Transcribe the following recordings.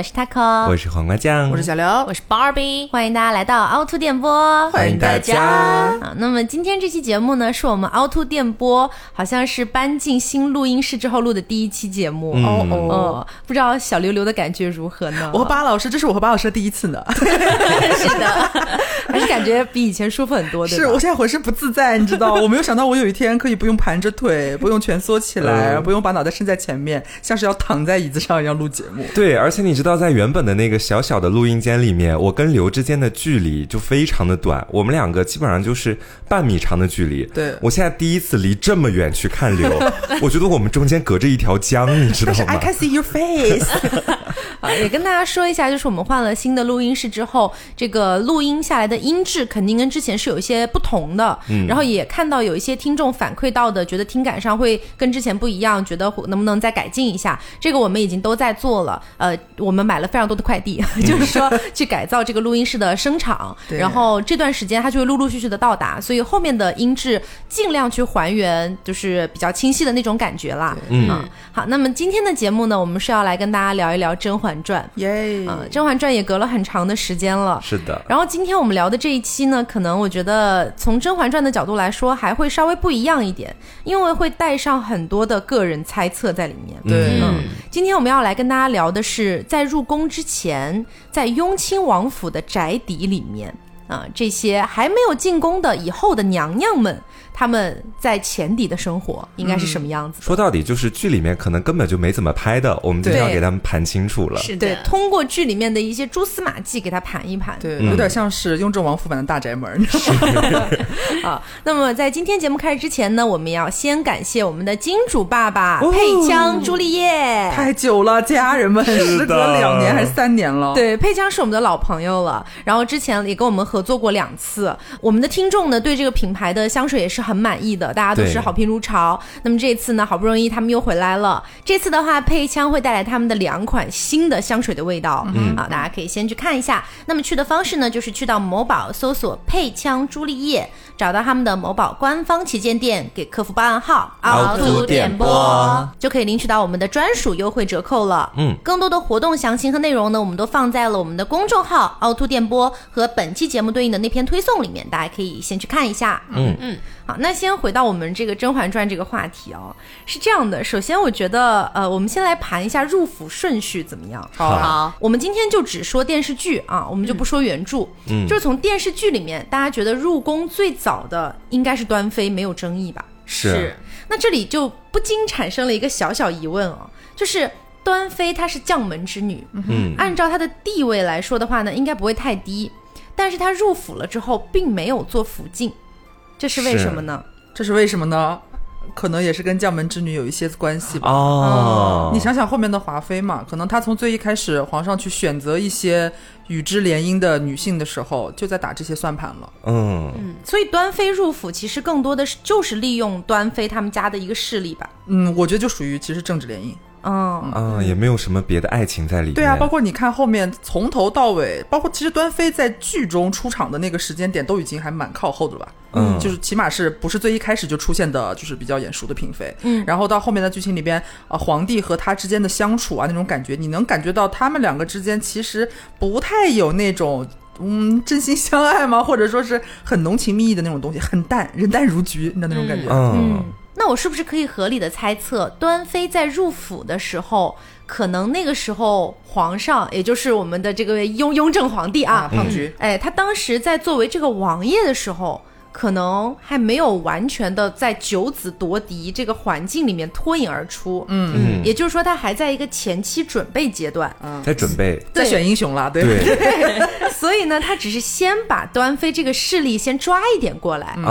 我是 taco，我是黄瓜酱，我是小刘，我是 Barbie，欢迎大家来到凹凸电波，欢迎大家。啊，那么今天这期节目呢，是我们凹凸电波好像是搬进新录音室之后录的第一期节目。哦哦，哦，不知道小刘刘的感觉如何呢？我和巴老师，这是我和巴老师的第一次呢。是的，还是感觉比以前舒服很多，对吧是我现在浑身不自在，你知道？我没有想到我有一天可以不用盘着腿，不用蜷缩起来，嗯不用把脑袋伸在前面，像是要躺在椅子上一样录节目。对，而且你知道，在原本的那个小小的录音间里面，我跟刘之间的距离就非常的短，我们两个基本上就是半米长的距离。对我现在第一次离这么远去看刘，我觉得我们中间隔着一条江，你知道 但是 I？can see your face。啊，也跟大家说一下，就是我们换了新的录音室之后，这个录音下来的音质肯定跟之前是有一些不同的。嗯，然后也看到有一些听众反馈到的，觉得听感上会跟之前不一样，觉得能不能再改进一下。这个我们已经都在做了。呃，我们买了非常多的快递，就是说去改造这个录音室的声场。对然后这段时间它就会陆陆续续的到达，所以后面的音质尽量去还原，就是比较清晰的那种感觉啦。嗯好，那么今天的节目呢，我们是要来跟大家聊一聊《甄嬛传》。耶！呃，《甄嬛传》也隔了很长的时间了。是的，然后今天我们聊的这一期呢，可能我觉得从《甄嬛传》的角度来说，还会稍微不一样一点，因为会带上很多的个人猜测在里面。对嗯，今天我们要来跟大家聊的是，在入宫之前，在雍亲王府的宅邸里面啊、这些还没有进宫的以后的娘娘们，她们在前底的生活应该是什么样子的？说到底就是剧里面可能根本就没怎么拍的，我们就要给他们盘清楚了。是的，对，通过剧里面的一些蛛丝马迹给他盘一盘。对，嗯有点像是雍正王府版的大宅门，你知道吗？啊，那么在今天节目开始之前呢，我们要先感谢我们的金主爸爸、哦佩枪朱丽叶。太久了，家人们，时隔两年还是三年了。对，佩枪是我们的老朋友了，然后之前也跟我们合作过两次。我们的听众呢，对这个品牌的香水也是很满意的，大家都是好评如潮。那么这次呢，好不容易他们又回来了。这次的话，配枪会带来他们的两款新的香水的味道，嗯啊，大家可以先去看一下。那么去的方式呢，就是去到某宝搜索“配枪朱丽叶”，找到他们的某宝官方旗舰店，给客服报暗号“凹凸点播”，就可以领取到我们的专属优惠折扣了。嗯，更多的活动详情和内容呢，我们都放在了我们的公众号“凹凸电波”和本期节目对应的那篇推送里面，大家可以先去看一下。嗯。嗯，好，那先回到我们这个《甄嬛传》这个话题哦，是这样的，首先我觉得，呃，我们先来盘一下入府顺序怎么样？好好，我们今天就只说电视剧啊，我们就不说原著。嗯。就是从电视剧里面，大家觉得入宫最早的应该是端妃，没有争议吧？是。那这里就不禁产生了一个小小疑问哦，就是端妃她是将门之女，嗯。按照她的地位来说的话呢，应该不会太低，但是他入府了之后，并没有做福晋，这是为什么呢？这是为什么呢？可能也是跟将门之女有一些关系吧。哦，你想想后面的华妃嘛，可能她从最一开始，皇上去选择一些与之联姻的女性的时候，就在打这些算盘了。嗯所以端妃入府其实更多的是就是利用端妃他们家的一个势力吧。嗯，我觉得就属于其实政治联姻。嗯，啊，也没有什么别的爱情在里面。对啊，包括你看后面从头到尾，包括其实端妃在剧中出场的那个时间点都已经还蛮靠后的了吧？嗯就是起码是不是最一开始就出现的，就是比较眼熟的嫔妃。嗯然后到后面的剧情里边，呃，皇帝和他之间的相处啊，那种感觉，你能感觉到他们两个之间其实不太有那种。嗯，真心相爱吗？或者说是很浓情蜜意的那种东西，很淡，人淡如菊，你知道那种感觉。嗯那我是不是可以合理的猜测，端妃在入府的时候，可能那个时候皇上，也就是我们的这个雍雍正皇帝啊，胖菊，哎，他当时在作为这个王爷的时候，可能还没有完全的在九子夺嫡这个环境里面脱颖而出。嗯，嗯，也就是说，他还在一个前期准备阶段，嗯。在准备。在选英雄了，对。对，所以呢，他只是先把端妃这个势力先抓一点过来，是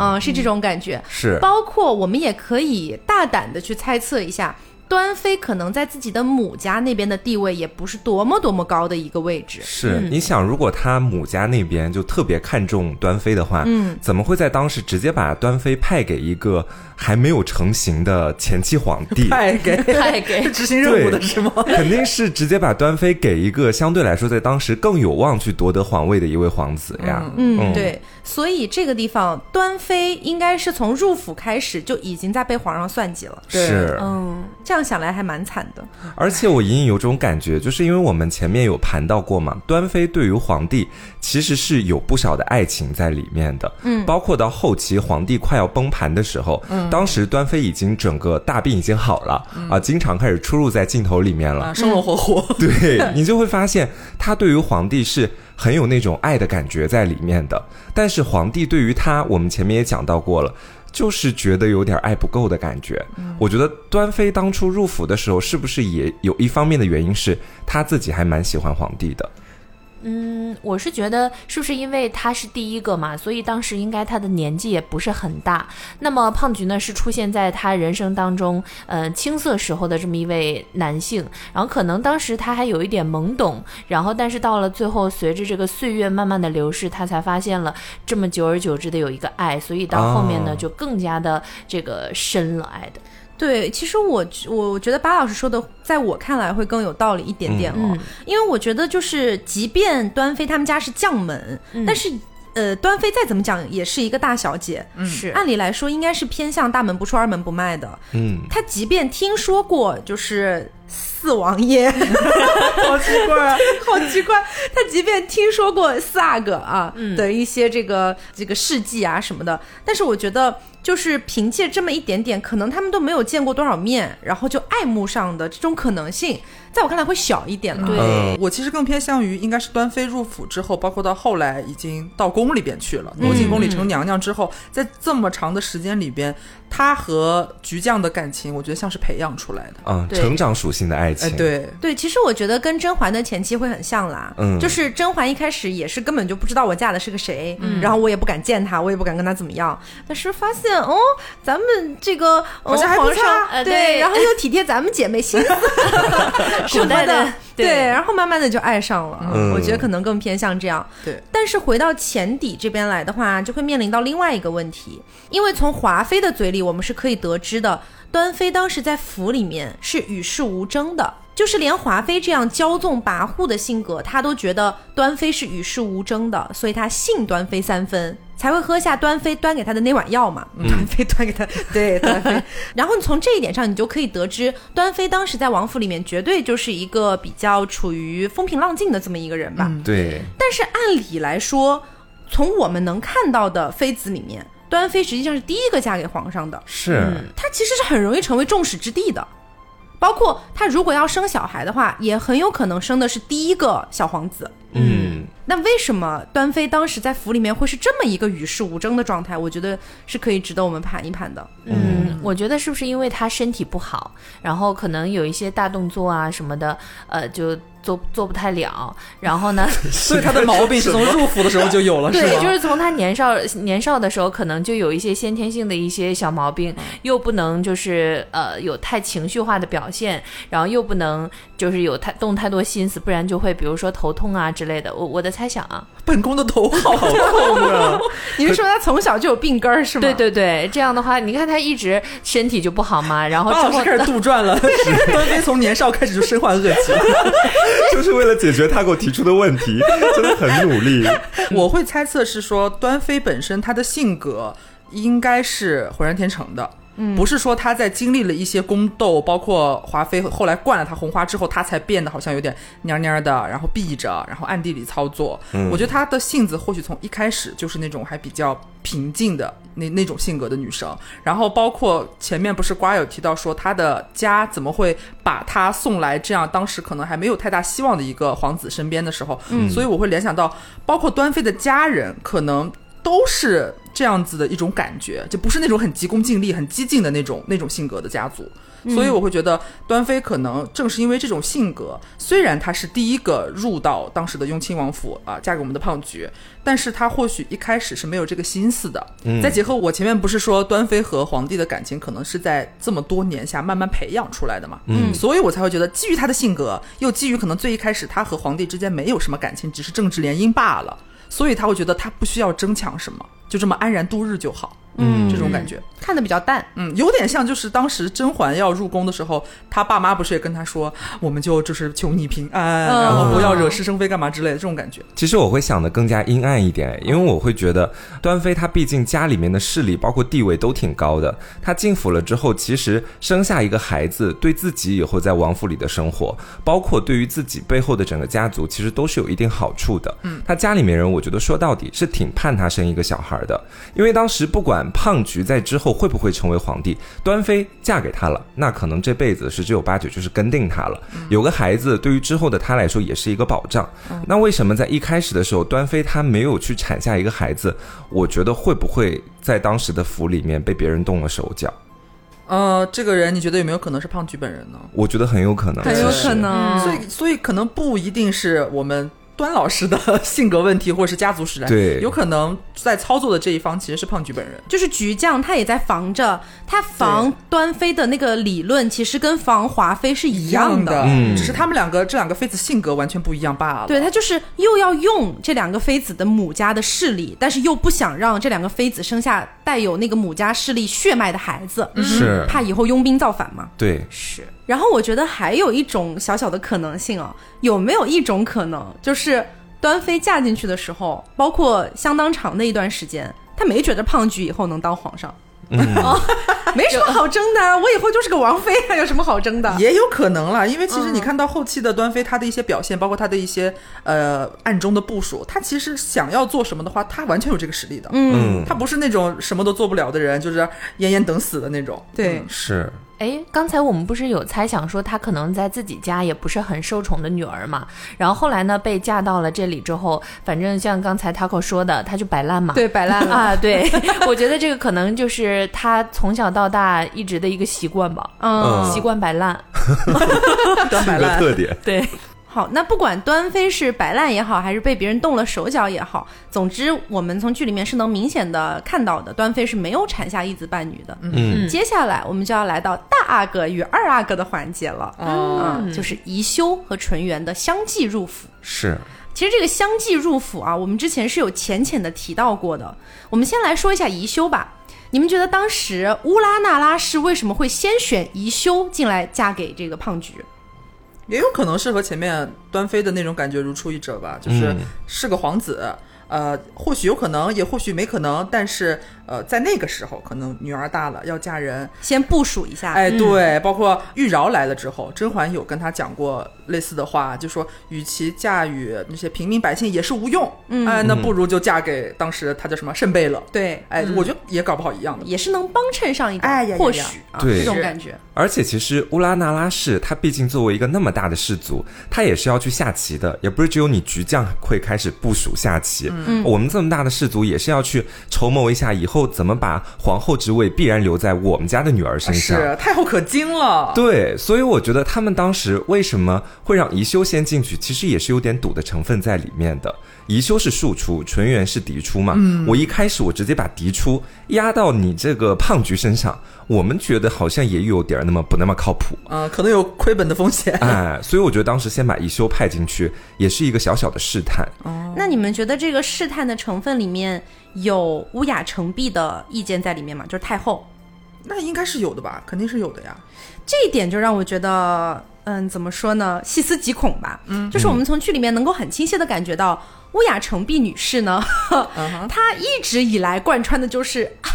嗯，是这种感觉。是。包括我们也可以大胆的去猜测一下，端妃可能在自己的母家那边的地位也不是多么多么高的一个位置。是，你想，如果他母家那边就特别看重端妃的话，嗯，怎么会在当时直接把端妃派给一个还没有成型的前期皇帝？派给派给 执行任务的是吗？肯定是直接把端妃给一个相对来说在当时更有望去夺得皇位的一位皇子呀。嗯，对，所以这个地方端妃应该是从入府开始就已经在被皇上算计了。是，嗯，这样想来还蛮惨的。而且我隐隐有种感觉，就是因为我们前面有盘到过嘛，端妃对于皇帝其实是有不少的爱情在里面的，嗯，包括到后期皇帝快要崩盘的时候，嗯，当时端妃已经整个大病已经好了、啊，经常开始出入在镜头里面了，啊，生龙活虎。对你就会发现，他对于皇帝是很有那种爱的感觉在里面的。但是皇帝对于他，我们前面也讲到过了，就是觉得有点爱不够的感觉。我觉得端妃当初入府的时候，是不是也有一方面的原因是她自己还蛮喜欢皇帝的？嗯，我是觉得是不是因为他是第一个嘛，所以当时应该他的年纪也不是很大。那么胖菊呢，是出现在他人生当中，呃，青涩时候的这么一位男性。然后可能当时他还有一点懵懂，然后但是到了最后，随着这个岁月慢慢的流逝，他才发现了这么久而久之的有一个爱，所以到后面呢，哦就更加的这个深了爱的。对，其实我我觉得巴老师说的，在我看来会更有道理一点点哦，嗯。因为我觉得就是，即便端妃他们家是将门，但是呃，端妃再怎么讲也是一个大小姐，是。按理来说应该是偏向大门不出二门不迈的。嗯，她即便听说过就是四王爷，好奇怪啊！好奇怪，她即便听说过四阿哥啊、的一些这个这个事迹啊什么的，但是我觉得。就是凭借这么一点点，可能他们都没有见过多少面，然后就爱慕上的这种可能性，在我看来会小一点了。对。嗯。我其实更偏向于应该是端妃入府之后，包括到后来已经到宫里边去了，挪进宫里成娘娘之后，在这么长的时间里边，她和菊酱的感情，我觉得像是培养出来的。嗯，成长属性的爱情，哎，，对，对，其实我觉得跟甄嬛的前期会很像啦。嗯。就是甄嬛一开始也是根本就不知道我嫁的是个谁，嗯。然后我也不敢见她，我也不敢跟她怎么样。但是发现哦，咱们这个、哦、好像还不皇上差。对，然后又体贴咱们姐妹心思 什么的的，对然后慢慢的就爱上了。嗯我觉得可能更偏向这样。对，但是回到前底这边来的话，就会面临到另外一个问题，因为从华妃的嘴里，我们是可以得知的，端妃当时在府里面是与世无争的，就是连华妃这样骄纵跋扈的性格，她都觉得端妃是与世无争的，所以她信端妃三分。才会喝下端妃端给他的那碗药嘛，端妃端给他，对端妃。然后从这一点上，你就可以得知，端妃当时在王府里面绝对就是一个比较处于风平浪静的这么一个人吧。对，但是按理来说，从我们能看到的妃子里面，端妃实际上是第一个嫁给皇上的，是，她其实是很容易成为众矢之的的。包括他如果要生小孩的话，也很有可能生的是第一个小皇子。嗯，那为什么端妃当时在府里面会是这么一个与世无争的状态？我觉得是可以值得我们盘一盘的。嗯，我觉得是不是因为他身体不好，然后可能有一些大动作啊什么的，呃，就做做不太了。然后呢，所以他的毛病是从入府的时候就有了，是对，吗？就是从他年少年少的时候，可能就有一些先天性的一些小毛病，又不能就是呃有太情绪化的表现，然后又不能就是有太动太多心思，不然就会比如说头痛啊之类的。我我的猜想啊，本宫的头好痛啊！你是说他从小就有病根儿是吗？对对对，这样的话，你看他一直身体就不好嘛，然后开始杜撰了，端妃从年少开始就身患恶疾。就是为了解决他给我提出的问题，真的很努力。我会猜测是说，端妃本身她的性格应该是浑然天成的。不是说他在经历了一些宫斗，包括华妃后来灌了他红花之后，他才变得好像有点蔫蔫的，然后避着，然后暗地里操作。我觉得她的性子或许从一开始就是那种还比较平静的那那种性格的女生。然后包括前面不是瓜有提到说她的家怎么会把她送来这样当时可能还没有太大希望的一个皇子身边的时候，嗯所以我会联想到，包括端妃的家人可能都是这样子的一种感觉，就不是那种很急功近利、很激进的那种那种性格的家族。所以我会觉得端妃可能正是因为这种性格，虽然她是第一个入到当时的雍亲王府啊，嫁给我们的胖菊，但是她或许一开始是没有这个心思的。再结合我前面不是说端妃和皇帝的感情可能是在这么多年下慢慢培养出来的嘛，嗯，所以我才会觉得基于她的性格，又基于可能最一开始她和皇帝之间没有什么感情，只是政治联姻罢了，所以他会觉得他不需要争抢什么，就这么安然度日就好。嗯这种感觉。看的比较淡。嗯，有点像就是当时甄嬛要入宫的时候，她爸妈不是也跟她说，我们就就是求你平安，嗯然后不要惹是生非干嘛之类的这种感觉。其实我会想的更加阴暗一点，因为我会觉得端妃她毕竟家里面的势力包括地位都挺高的，她进府了之后，其实生下一个孩子，对自己以后在王府里的生活，包括对于自己背后的整个家族，其实都是有一定好处的。嗯，她家里面人，我觉得说到底是挺盼她生一个小孩的，因为当时不管胖菊在之后会不会成为皇帝，端妃嫁给他了，那可能这辈子十之有八九就是跟定他了。有个孩子，对于之后的他来说也是一个保障。那为什么在一开始的时候，端妃她没有去产下一个孩子？我觉得会不会在当时的府里面被别人动了手脚？呃，这个人你觉得有没有可能是胖菊本人呢？我觉得很有可能，很有可能，所以，所以可能不一定是我们端老师的性格问题，或者是家族使然。对有可能在操作的这一方其实是胖菊本人。就是菊酱他也在防着，他防端妃的那个理论，其实跟防华妃是一样的。嗯只是他们两个这两个妃子性格完全不一样罢了。对他就是又要用这两个妃子的母家的势力，但是又不想让这两个妃子生下带有那个母家势力血脉的孩子，是怕以后拥兵造反嘛。对，是然后我觉得还有一种小小的可能性啊，有没有一种可能，就是端妃嫁进去的时候，包括相当长的一段时间，她没觉得胖菊以后能当皇上，嗯。没什么好争的啊，我以后就是个王妃，还有什么好争的？也有可能啦，因为其实嗯。你看到后期的端妃，她的一些表现，包括她的一些呃暗中的部署，她其实想要做什么的话，她完全有这个实力的。嗯，嗯，她不是那种什么都做不了的人，就是奄奄等死的那种。对，是，哎，刚才我们不是有猜想说她可能在自己家也不是很受宠的女儿嘛？然后后来呢，被嫁到了这里之后，反正像刚才 Taco 说的，她就摆烂嘛。对，摆烂了。啊，对，我觉得这个可能就是她从小到大一直的一个习惯吧，嗯，习惯摆烂。端摆烂，一个特点。对，好，那不管端妃是摆烂也好，还是被别人动了手脚也好，总之我们从剧里面是能明显的看到的，端妃是没有产下一子半女的。嗯，接下来我们就要来到大阿哥与二阿哥的环节了。哦啊，就是宜修和纯元的相继入府。是，其实这个相继入府啊，我们之前是有浅浅的提到过的。我们先来说一下宜修吧。你们觉得当时乌拉那拉氏为什么会先选宜修进来嫁给这个胖菊？也有可能是和前面端妃的那种感觉如出一辙吧，就是嗯是个皇子。呃，或许有可能，也或许没可能，但是呃，在那个时候，可能女儿大了要嫁人，先部署一下。哎，对，包括玉娆来了之后，甄嬛有跟她讲过类似的话，就说与其嫁与那些平民百姓也是无用，嗯哎，那不如就嫁给当时他叫什么慎贝勒，对，哎，我觉得也搞不好一样的。也是能帮衬上一点，哎呀呀呀或许啊，对这种感觉。而且其实乌拉那拉氏，她毕竟作为一个那么大的氏族，她也是要去下棋的，也不是只有你局将会开始部署下棋。嗯，我们这么大的氏族也是要去筹谋一下，以后怎么把皇后之位必然留在我们家的女儿身上。是太后可精了，对，所以我觉得他们当时为什么会让宜修先进去，其实也是有点赌的成分在里面的。宜修是庶出，纯元是嫡出嘛。我一开始我直接把嫡出压到你这个胖菊身上，我们觉得好像也有点儿那么不那么靠谱。嗯、可能有亏本的风险。哎，所以我觉得当时先把宜修派进去，也是一个小小的试探。哦那你们觉得这个试探的成分里面有乌雅成璧的意见在里面吗？就是太后那应该是有的吧，肯定是有的呀。这一点就让我觉得，嗯，怎么说呢？细思极恐吧。嗯，就是我们从剧里面能够很清晰的感觉到，乌雅成碧女士呢，嗯她一直以来贯穿的就是。啊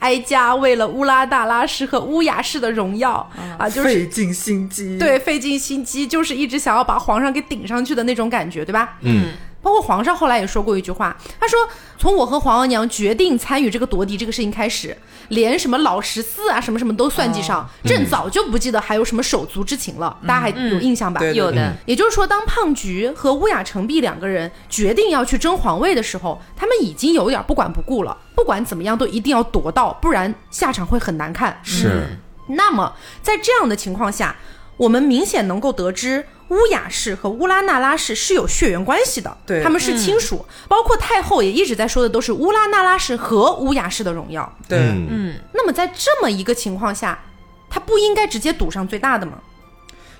哀家为了乌拉大拉氏和乌雅氏的荣耀啊，就是费尽心机。，对费尽心机，就是一直想要把皇上给顶上去的那种感觉，对吧？嗯，包括皇上后来也说过一句话，他说从我和皇额娘决定参与这个夺嫡这个事情开始，连什么老十四啊什么什么都算计上，朕早就不记得还有什么手足之情了，大家还有印象吧？有的，也就是说，当胖菊和乌雅成璧两个人决定要去争皇位的时候，他们已经有点不管不顾了。不管怎么样，都一定要夺到，不然下场会很难看。是，那么在这样的情况下，我们明显能够得知乌雅氏和乌拉那拉氏是有血缘关系的，对他们是亲属。包括太后也一直在说的都是乌拉那拉氏和乌雅氏的荣耀。对，嗯，嗯，那么在这么一个情况下，他不应该直接赌上最大的吗？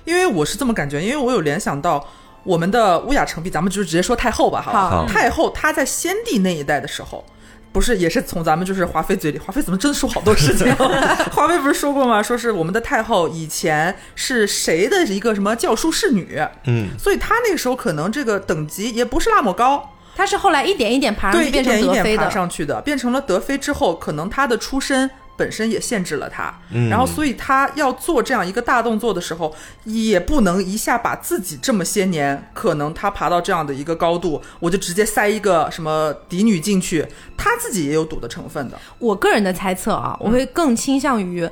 因为我是这么感觉，因为我有联想到我们的乌雅成璧，咱们就直接说太后吧，哈。好好太后她在先帝那一代的时候，不是，也是从咱们就是华妃嘴里，华妃怎么真的说好多事情？华妃不是说过吗？说是我们的太后以前是谁的一个什么教书侍女，嗯，所以她那个时候可能这个等级也不是那么高，她是后来一点一点爬上对，去变成一点一点爬德妃的。上去的，变成了德妃之后，可能她的出身。本身也限制了他，嗯然后所以他要做这样一个大动作的时候，也不能一下把自己这么些年可能他爬到这样的一个高度，我就直接塞一个什么嫡女进去，他自己也有赌的成分的。我个人的猜测啊，我会更倾向于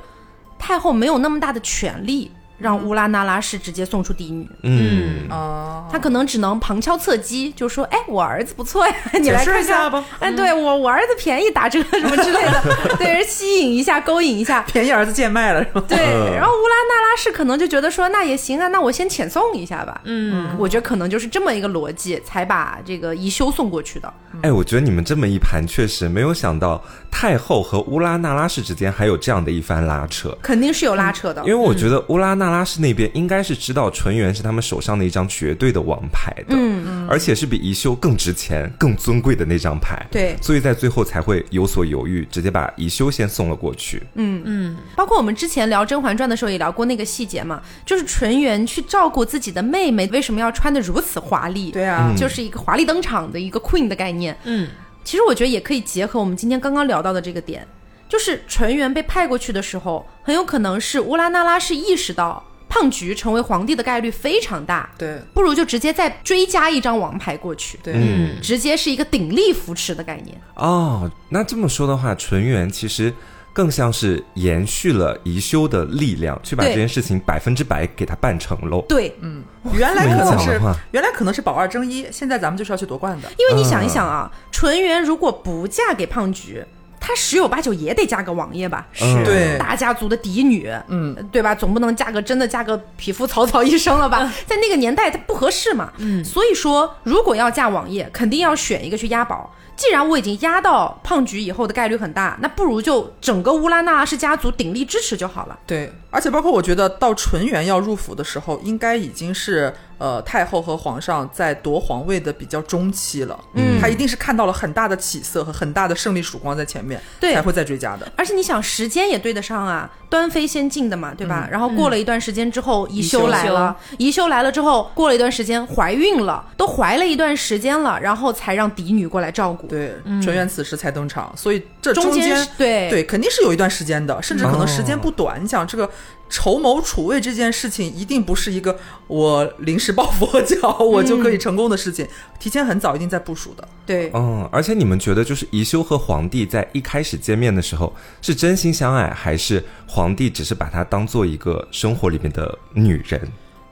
太后没有那么大的权利让乌拉那拉氏直接送出嫡女，嗯，哦，他可能只能旁敲侧击，就说：“哎，我儿子不错呀，你来看看一下吧。哎，对我我儿子便宜打折什么之类的，对，吸引一下，勾引一下。便宜儿子贱卖了是吧？对，嗯然后乌拉那拉氏可能就觉得说，那也行啊，那我先遣送一下吧。嗯，我觉得可能就是这么一个逻辑，才把这个宜修送过去的。哎，我觉得你们这么一盘，确实没有想到太后和乌拉那拉氏之间还有这样的一番拉扯。肯定是有拉扯的因为，我觉得乌拉那拉氏那边应该是知道纯元是他们手上的一张绝对的王牌的，嗯嗯，而且是比宜修更值钱、更尊贵的那张牌，对所以在最后才会有所犹豫，直接把宜修先送了过去。嗯嗯，包括我们之前聊《甄嬛传》的时候也聊过那个细节嘛，就是纯元去照顾自己的妹妹，为什么要穿的如此华丽？对啊，就是一个华丽登场的一个 queen 的概念。嗯，其实我觉得也可以结合我们今天刚刚聊到的这个点，就是纯元被派过去的时候，很有可能是乌拉那拉氏意识到胖菊成为皇帝的概率非常大，对。不如就直接再追加一张王牌过去，对，嗯，直接是一个鼎力扶持的概念。哦，那这么说的话，纯元其实更像是延续了宜修的力量，去把这件事情百分之百给他办成喽。对，嗯，原来可能是原来可能是保二争一，现在咱们就是要去夺冠的。因为你想一想啊，纯元如果不嫁给胖菊，她十有八九也得嫁个王爷吧？是对大家族的嫡女，嗯，对吧？总不能嫁个真的嫁个 匹夫草草一生了吧？在那个年代，她不合适嘛。嗯，所以说，如果要嫁王爷，肯定要选一个去押宝。既然我已经压到胖菊以后的概率很大，那不如就整个乌拉那拉氏家族鼎力支持就好了。对，而且包括我觉得到纯元要入府的时候，应该已经是呃太后和皇上在夺皇位的比较中期了。嗯他一定是看到了很大的起色和很大的胜利曙光在前面，对才会再追加的。而且你想，时间也对得上啊，端妃先进的嘛，对吧？然后过了一段时间之后，宜修修来了，宜修来了之后，过了一段时间怀孕了，都怀了一段时间了，然后才让嫡女过来照顾。对，纯元此时才登场，所以这中间间对对肯定是有一段时间的，甚至可能时间哦不短。你想这个。筹谋储位这件事情，一定不是一个我临时抱佛脚我就可以成功的事情，提前很早一定在部署的。对，嗯，而且你们觉得，就是宜修和皇帝在一开始见面的时候是真心相爱，还是皇帝只是把她当做一个生活里面的女人？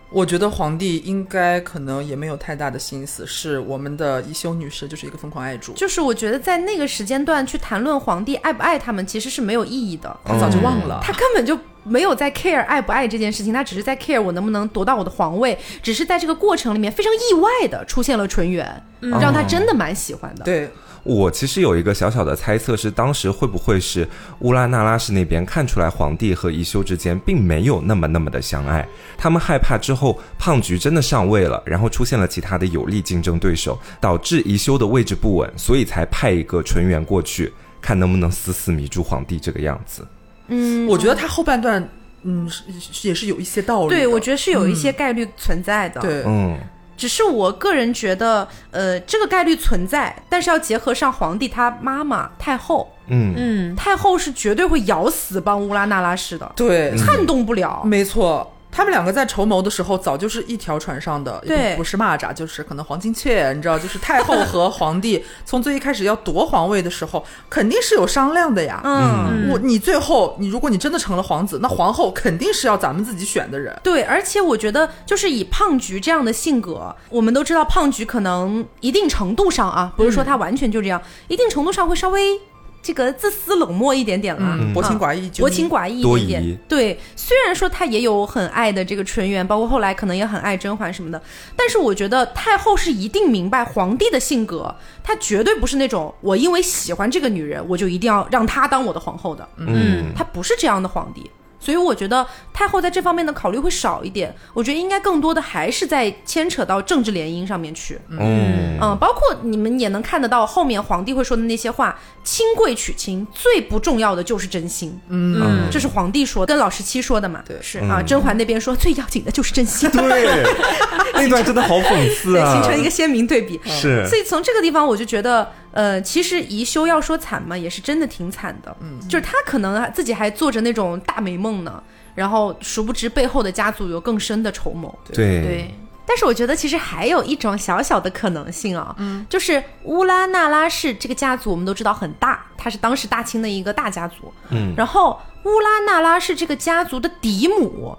我觉得皇帝应该可能也没有太大的心思，是我们的宜修女士就是一个疯狂爱主，就是我觉得在那个时间段去谈论皇帝爱不爱他们，其实是没有意义的。他早就忘了。他根本就没有在 care 爱不爱这件事情，他只是在 care 我能不能夺到我的皇位，只是在这个过程里面非常意外的出现了纯元，让他真的蛮喜欢的。对，我其实有一个小小的猜测，是当时会不会是乌拉那拉氏那边看出来皇帝和宜修之间并没有那么那么的相爱，他们害怕之后胖菊真的上位了，然后出现了其他的有力竞争对手，导致宜修的位置不稳，所以才派一个纯元过去，看能不能死死迷住皇帝这个样子。嗯，我觉得他后半段，嗯，是是也是有一些道理。对，我觉得是有一些概率存在的。，对，嗯，只是我个人觉得，呃，这个概率存在，但是要结合上皇帝他妈妈太后，嗯。嗯，太后是绝对会咬死帮乌拉那拉氏的，对，撼动不了。没错。他们两个在筹谋的时候，早就是一条船上的，对不不是蚂蚱，就是可能黄金雀，你知道，就是太后和皇帝从最一开始要夺皇位的时候，肯定是有商量的呀。嗯，我你最后你如果你真的成了皇子，那皇后肯定是要咱们自己选的人。对，而且我觉得就是以胖菊这样的性格，我们都知道胖菊可能一定程度上啊，不是说他完全就这样，一定程度上会稍微这个自私冷漠一点点啦，嗯，薄情啊寡义，薄情寡义一点点疑。对，虽然说他也有很爱的这个纯元，包括后来可能也很爱甄嬛什么的，但是我觉得太后是一定明白皇帝的性格，他绝对不是那种我因为喜欢这个女人，我就一定要让她当我的皇后的。嗯，他不是这样的皇帝。所以我觉得太后在这方面的考虑会少一点。我觉得应该更多的还是在牵扯到政治联姻上面去。嗯嗯，包括你们也能看得到后面皇帝会说的那些话，亲贵娶亲最不重要的就是真心。嗯这是皇帝说，跟老十七说的嘛。对是啊，甄嬛那边说最要紧的就是真心。对，那段真的好讽刺对，啊，形成一个鲜明对比。是所以从这个地方，我就觉得，呃，其实宜修要说惨嘛，也是真的挺惨的。嗯，就是他可能自己还做着那种大美梦呢，然后殊不知背后的家族有更深的筹谋。对对，但是我觉得其实还有一种小小的可能性啊，嗯，就是乌拉那拉氏这个家族，我们都知道很大，它是当时大清的一个大家族。嗯然后乌拉那拉氏这个家族的嫡母，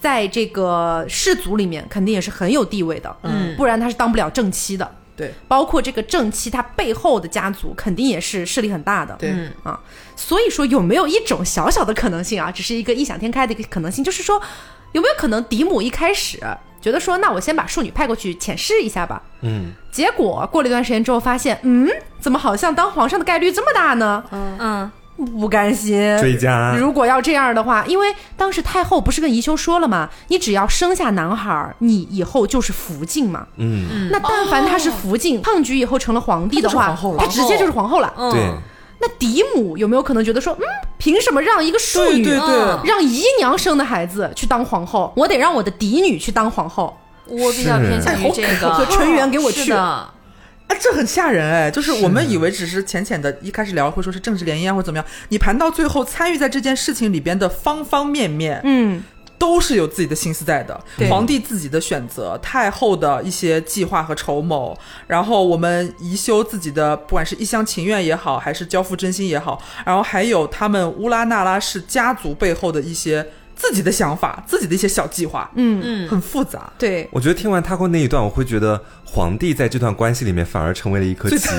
在这个氏族里面肯定也是很有地位的，嗯不然他是当不了正妻的。对。包括这个正妻，她背后的家族肯定也是势力很大的。对。嗯啊，所以说有没有一种小小的可能性啊，只是一个异想天开的一个可能性，就是说有没有可能嫡母一开始觉得说，那我先把庶女派过去浅试一下吧，嗯。结果过了一段时间之后发现，嗯，怎么好像当皇上的概率这么大呢？嗯不甘心。追加，如果要这样的话，因为当时太后不是跟宜修说了吗？你只要生下男孩儿，你以后就是福晋嘛。嗯那但凡他是福晋，胖菊以后成了皇帝的话，他直接就是皇后了。嗯，对，那嫡母有没有可能觉得说，嗯，凭什么让一个庶女，对对对嗯让姨娘生的孩子去当皇后？我得让我的嫡女去当皇后。我比较偏向于这个和纯元给我去是的，哎，这很吓人哎！就是我们以为只是浅浅的，一开始聊会说是政治联姻啊，或者怎么样，你盘到最后，参与在这件事情里边的方方面面，嗯，都是有自己的心思在的。皇帝自己的选择，太后的一些计划和筹谋，然后我们宜修自己的，不管是一厢情愿也好，还是交付真心也好，然后还有他们乌拉那拉氏家族背后的一些自己的想法、自己的一些小计划，嗯，嗯，很复杂。对，我觉得听完他过那一段，我会觉得皇帝在这段关系里面反而成为了一颗棋子，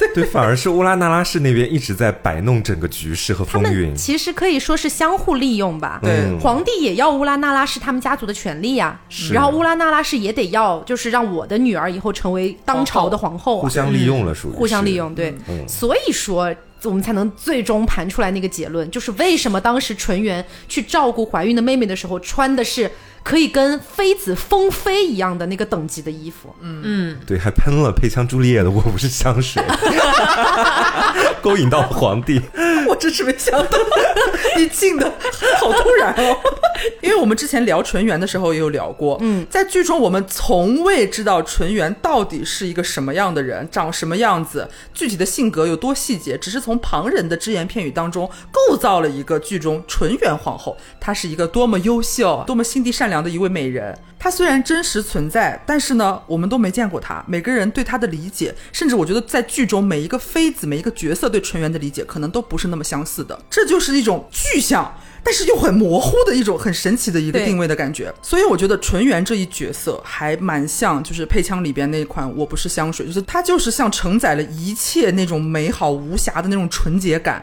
对，反而是乌拉那拉氏那边一直在摆弄整个局势和风云。们，其实可以说是相互利用吧。对。嗯皇帝也要乌拉那拉氏他们家族的权利呀、是。然后乌拉那拉氏也得要，就是让我的女儿以后成为当朝的皇后、啊，互相利用了，属于互相利用，对，嗯。所以说我们才能最终盘出来那个结论，就是为什么当时纯元去照顾怀孕的妹妹的时候，穿的是可以跟妃子封妃一样的那个等级的衣服，嗯。嗯，对，还喷了配枪朱丽叶的我不是香水，勾引到皇帝。我真是没想到，你进的好突然哦！因为我们之前聊纯元的时候也有聊过，嗯，在剧中我们从未知道纯元到底是一个什么样的人，长什么样子，具体的性格有多细节，只是从旁人的只言片语当中构造了一个剧中纯元皇后，她是一个多么优秀、多么心地善良的一位美人。她虽然真实存在，但是呢，我们都没见过她。每个人对她的理解，甚至我觉得在剧中每一个妃子、每一个角色对纯元的理解，可能都不是那么相似的。这就是一种具象。但是又很模糊的一种很神奇的一个定位的感觉，所以我觉得纯元这一角色还蛮像，就是配枪里边那款我不是香水，就是它就是像承载了一切那种美好无瑕的那种纯洁感。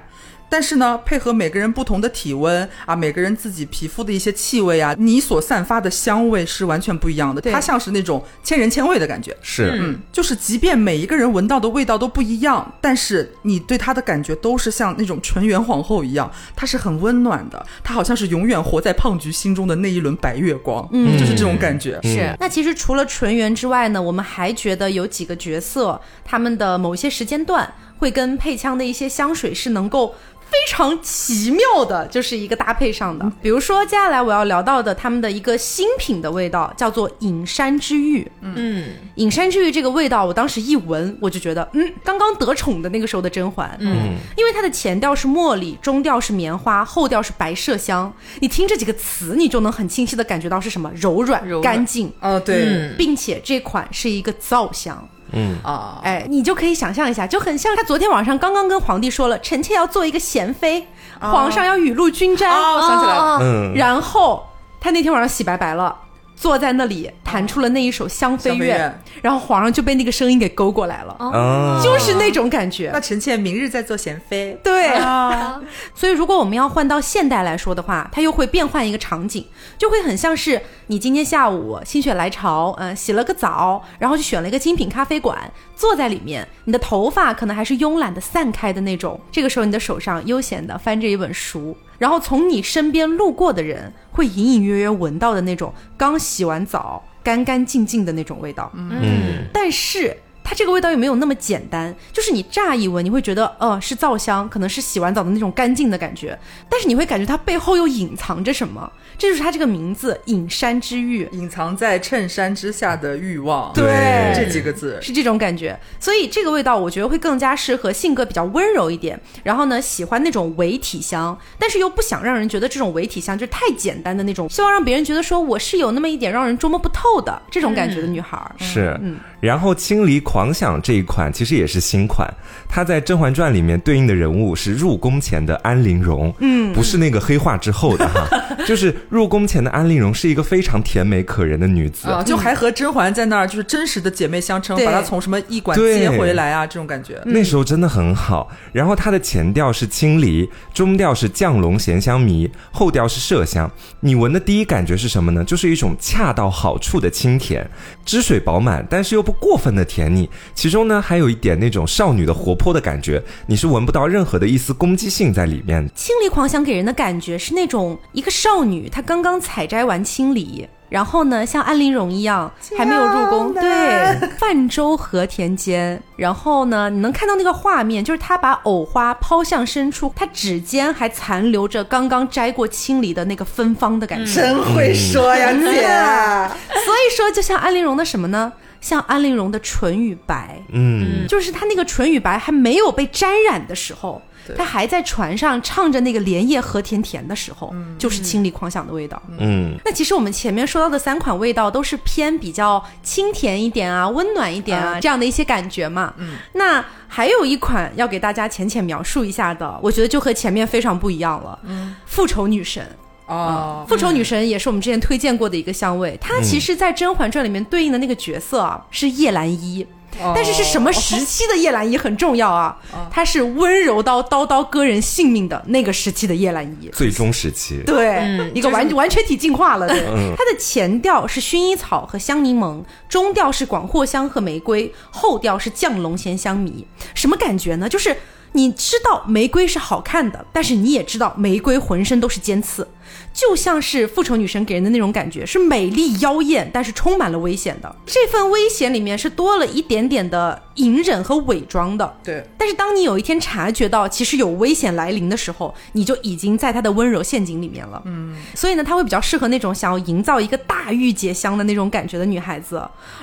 但是呢，配合每个人不同的体温啊，每个人自己皮肤的一些气味啊，你所散发的香味是完全不一样的。对它像是那种千人千味的感觉。是，嗯，就是即便每一个人闻到的味道都不一样，但是你对它的感觉都是像那种纯元皇后一样，它是很温暖的，它好像是永远活在胖菊心中的那一轮白月光，嗯，就是这种感觉。是那其实除了纯元之外呢，我们还觉得有几个角色，他们的某些时间段会跟配枪的一些香水是能够。非常奇妙的，就是一个搭配上的。比如说，接下来我要聊到的他们的一个新品的味道，叫做隐山之玉。嗯隐山之玉这个味道，我当时一闻，我就觉得，嗯，刚刚得宠的那个时候的甄嬛，嗯，因为它的前调是茉莉，中调是棉花，后调是白麝香。你听这几个词，你就能很清晰的感觉到是什么柔软、柔软干净，哦，对、嗯并且这款是一个皂香。嗯，啊，哎，你就可以想象一下，就很像他昨天晚上刚刚跟皇帝说了，臣妾要做一个贤妃，皇上要雨露均沾，哦，想起来了，哦嗯，然后他那天晚上洗白白了。坐在那里弹出了那一首《香妃怨》然后皇上就被那个声音给勾过来了，哦，就是那种感觉。那。臣妾明日再做贤妃。对，啊，所以如果我们要换到现代来说的话，它又会变换一个场景，就会很像是你今天下午心血来潮，嗯、洗了个澡，然后就选了一个精品咖啡馆，坐在里面，你的头发可能还是慵懒的散开的那种，这个时候你的手上悠闲的翻着一本书，然后从你身边路过的人会隐隐约约闻到的那种刚洗完澡、干干净净的那种味道，嗯。但是它这个味道又没有那么简单，就是你乍一闻，你会觉得，呃，是皂香，可能是洗完澡的那种干净的感觉，但是你会感觉它背后又隐藏着什么，这就是它这个名字“隐山之欲隐藏在衬衫之下的欲望，对。这几个字”，是这种感觉。所以这个味道，我觉得会更加适合性格比较温柔一点，然后呢，喜欢那种伪体香，但是又不想让人觉得这种伪体香就是太简单的那种，希望让别人觉得说我是有那么一点让人捉摸不透的这种感觉的女孩儿。是，然后《青离狂想》这一款其实也是新款，它在《甄嬛传》里面对应的人物是入宫前的安陵容，嗯，不是那个黑化之后的哈，就是入宫前的安陵容是一个非常甜美可人的女子，啊，就还和甄嬛在那儿就是真实的姐妹相称，把她从什么驿馆接回来啊，这种感觉。那时候真的很好。然后它的前调是青梨，中调是降龙咸香迷，后调是麝香。你闻的第一感觉是什么呢？就是一种恰到好处的清甜，汁水饱满，但是又不过分的甜腻。其中呢，还有一点那种少女的活泼的感觉，你是闻不到任何的一丝攻击性在里面。青梨狂想给人的感觉是那种一个少女，她刚刚采摘完青梨，然后呢，像安陵容一样还没有入宫，对，泛舟河田间，然后呢，你能看到那个画面，就是她把藕花抛向深处，她指尖还残留着刚刚摘过青梨的那个芬芳的感觉。真会说呀，姐！所以说，就像安陵容的什么呢？像安陵容的唇与白，嗯，就是她那个唇与白还没有被沾染的时候，她还在船上唱着那个莲叶何田田的时候，就是清丽狂想的味道。嗯，那其实我们前面说到的三款味道都是偏比较清甜一点啊、温暖一点啊、这样的一些感觉嘛。嗯，那还有一款要给大家浅浅描述一下的，我觉得就和前面非常不一样了。嗯，复仇女神。哦，复仇女神也是我们之前推荐过的一个香味，它其实，在《甄嬛传》里面对应的那个角色啊是叶澜依。但是是什么时期的叶澜依很重要啊？她是温柔刀刀刀割人性命的那个时期的叶澜依。最终时期。对，一个完完全体进化了。对，它的前调是薰衣草和香柠檬，中调是广藿香和玫瑰，后调是降龙涎香迷。什么感觉呢？就是你知道玫瑰是好看的，但是你也知道玫瑰浑身都是尖刺。就像是复仇女神给人的那种感觉，是美丽妖艳，但是充满了危险的。这份危险里面是多了一点点的隐忍和伪装的。对，但是当你有一天察觉到其实有危险来临的时候，你就已经在她的温柔陷阱里面了。嗯，所以呢，她会比较适合那种想要营造一个大御姐香的那种感觉的女孩子，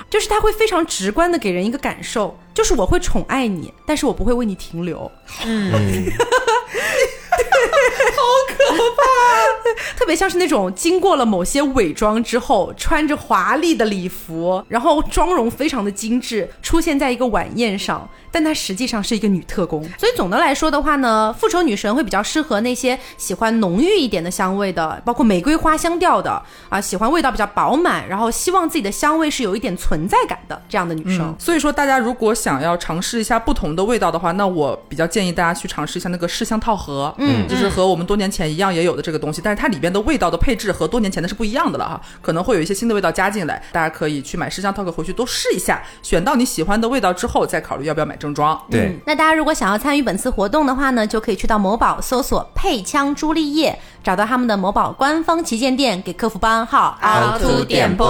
就是她会非常直观的给人一个感受，就是我会宠爱你，但是我不会为你停留。特别像是那种经过了某些伪装之后，穿着华丽的礼服，然后妆容非常的精致，出现在一个晚宴上，但她实际上是一个女特工。所以总的来说的话呢，复仇女神会比较适合那些喜欢浓郁一点的香味的，包括玫瑰花香调的啊，喜欢味道比较饱满，然后希望自己的香味是有一点存在感的这样的女生。所以说大家如果想要尝试一下不同的味道的话，那我比较建议大家去尝试一下那个试香套盒，嗯，就是和我们多年前一样也有的这个东西，但是它里边的味道的配置和多年前的是不一样的了哈，可能会有一些新的味道加进来，大家可以去买试香套盒回去都试一下，选到你喜欢的味道之后再考虑要不要买正装。对，那大家如果想要参与本次活动的话呢，就可以去到某宝搜索“配枪朱丽叶”，找到他们的某宝官方旗舰店，给客服报暗号“凹凸电波”，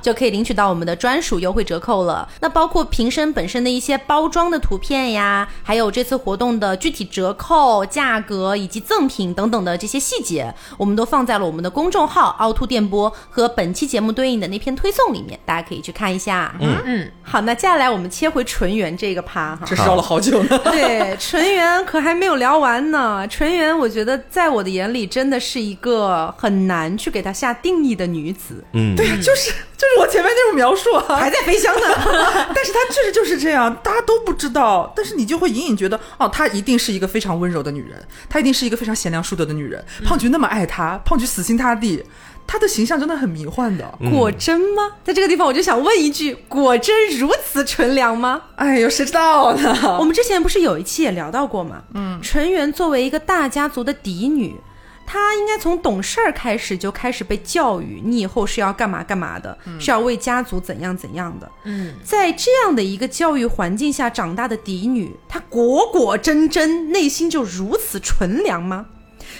就可以领取到我们的专属优惠折扣了。那包括瓶身本身的一些包装的图片呀，还有这次活动的具体折扣、价格以及赠品等等的这些细节，我们都放在了我们的公众号“凹凸电波”和本期节目对应的那篇推送里面，大家可以去看一下。嗯嗯，好，那接下来我们切回纯元这个趴哈。这是绕了好久呢。对，纯元可还没有聊完呢。纯元，我觉得在我的眼里真真的是一个很难去给她下定义的女子。嗯，对呀、就是就是我前面那种描述啊，还在飞翔呢，但是她确实就是这样，大家都不知道，但是你就会隐隐觉得，哦，她一定是一个非常温柔的女人，她一定是一个非常贤良淑德的女人。胖菊那么爱她，胖菊死心塌地，她的形象真的很迷幻的。果真吗？在这个地方，我就想问一句：果真如此纯良吗？哎呦，谁知道呢？我们之前不是有一期也聊到过吗？嗯，纯元作为一个大家族的嫡女，她应该从懂事儿开始就开始被教育，你以后是要干嘛干嘛的，是要为家族怎样怎样的。嗯，在这样的一个教育环境下长大的嫡女，她果果真真内心就如此纯良吗？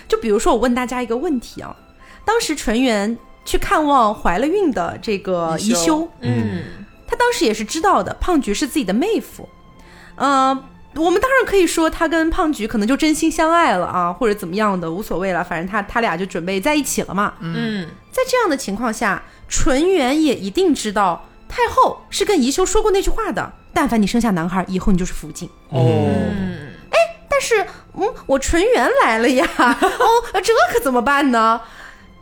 就比如说，我问大家一个问题啊，当时纯元去看望怀了孕的这个宜宜修。修，嗯，他当时也是知道的，胖菊是自己的妹夫，呃，我们当然可以说他跟胖菊可能就真心相爱了啊，或者怎么样的无所谓了，反正他他俩就准备在一起了嘛。嗯，在这样的情况下，纯元也一定知道太后是跟宜修说过那句话的，但凡你生下男孩，以后你就是福晋。哦，哎但是，嗯，我纯元来了呀，哦，这可怎么办呢？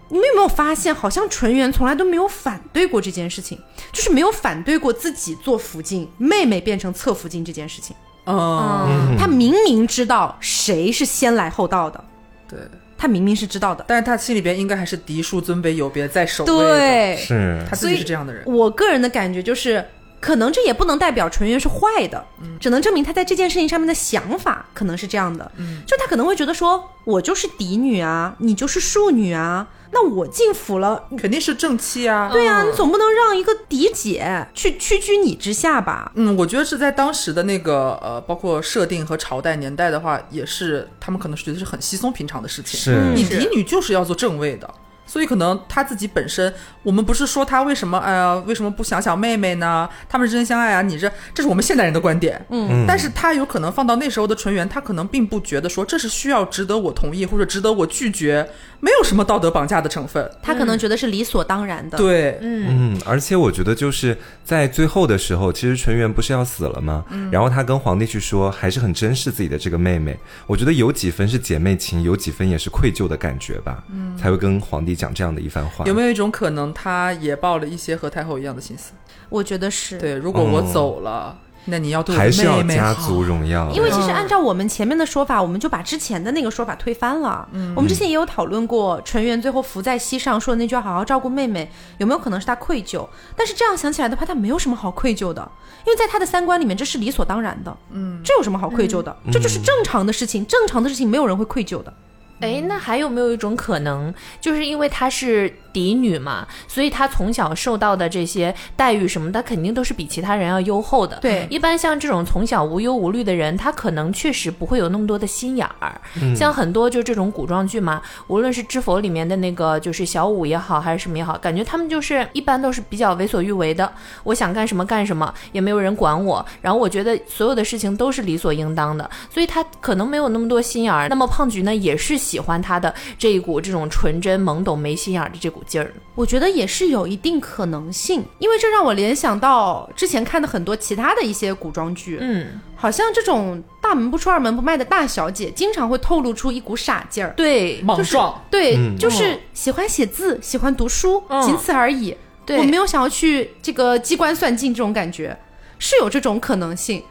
你们有没有发现，好像纯元从来都没有反对过这件事情，就是没有反对过自己做福晋，妹妹变成侧福晋这件事情。嗯，他明明知道谁是先来后到的，对。他明明是知道的。但是他心里边应该还是嫡庶尊卑有别在首位的，对，是他自己是这样的人。我个人的感觉就是，可能这也不能代表纯元是坏的，只能证明他在这件事情上面的想法可能是这样的。就他可能会觉得说，我就是嫡女啊，你就是庶女啊，那我进府了。肯定是正妻啊，对啊，你总不能让一个嫡姐去屈居你之下吧？嗯，我觉得是在当时的那个呃，包括设定和朝代年代的话，也是他们可能是觉得是很稀松平常的事情。是你嫡女就是要做正位的，所以可能他自己本身，我们不是说他为什么哎呀、为什么不想想妹妹呢？他们是真相爱啊！你这这是我们现代人的观点，嗯，但是他有可能放到那时候的纯元，他可能并不觉得说这是需要值得我同意或者值得我拒绝，没有什么道德绑架的成分。他可能觉得是理所当然的。，对，嗯，而且我觉得就是在最后的时候，其实纯元不是要死了吗？然后他跟皇帝去说，还是很珍视自己的这个妹妹。我觉得有几分是姐妹情，有几分也是愧疚的感觉吧，才会跟皇帝讲这样的一番话。有没有一种可能，他也抱了一些和太后一样的心思？我觉得是。对，如果我哦走了，那你要对我还是要的妹妹家好族荣耀？因为其实嗯按照我们前面的说法，我们就把之前的那个说法推翻了。嗯，我们之前也有讨论过，纯元最后伏在膝上说的那句话“好好照顾妹妹”，有没有可能是他愧疚？但是这样想起来的话，他没有什么好愧疚的，因为在他的三观里面，这是理所当然的。嗯，这有什么好愧疚的？这就是正常的事情，正常的事情没有人会愧疚的。哎，那还有没有一种可能，就是因为他是嫡女嘛，所以她从小受到的这些待遇什么她，肯定都是比其他人要优厚的。对一般像这种从小无忧无虑的人，他可能确实不会有那么多的心眼儿。像很多就这种古装剧嘛，无论是《知否》里面的那个就是小五也好，还是什么也好，感觉他们就是一般都是比较为所欲为的，我想干什么干什么，也没有人管我。然后我觉得所有的事情都是理所应当的，所以他可能没有那么多心眼儿。那么胖菊呢，也是喜欢他的这一股这种纯真、懵懂、没心眼儿的这股劲儿。我觉得也是有一定可能性，因为这让我联想到之前看的很多其他的一些古装剧，嗯，好像这种大门不出二门不迈的大小姐，经常会透露出一股傻劲儿。对，莽撞。对，嗯就是喜欢写字，喜欢读书，嗯仅此而已。对我没有想要去这个机关算尽这种感觉，是有这种可能性。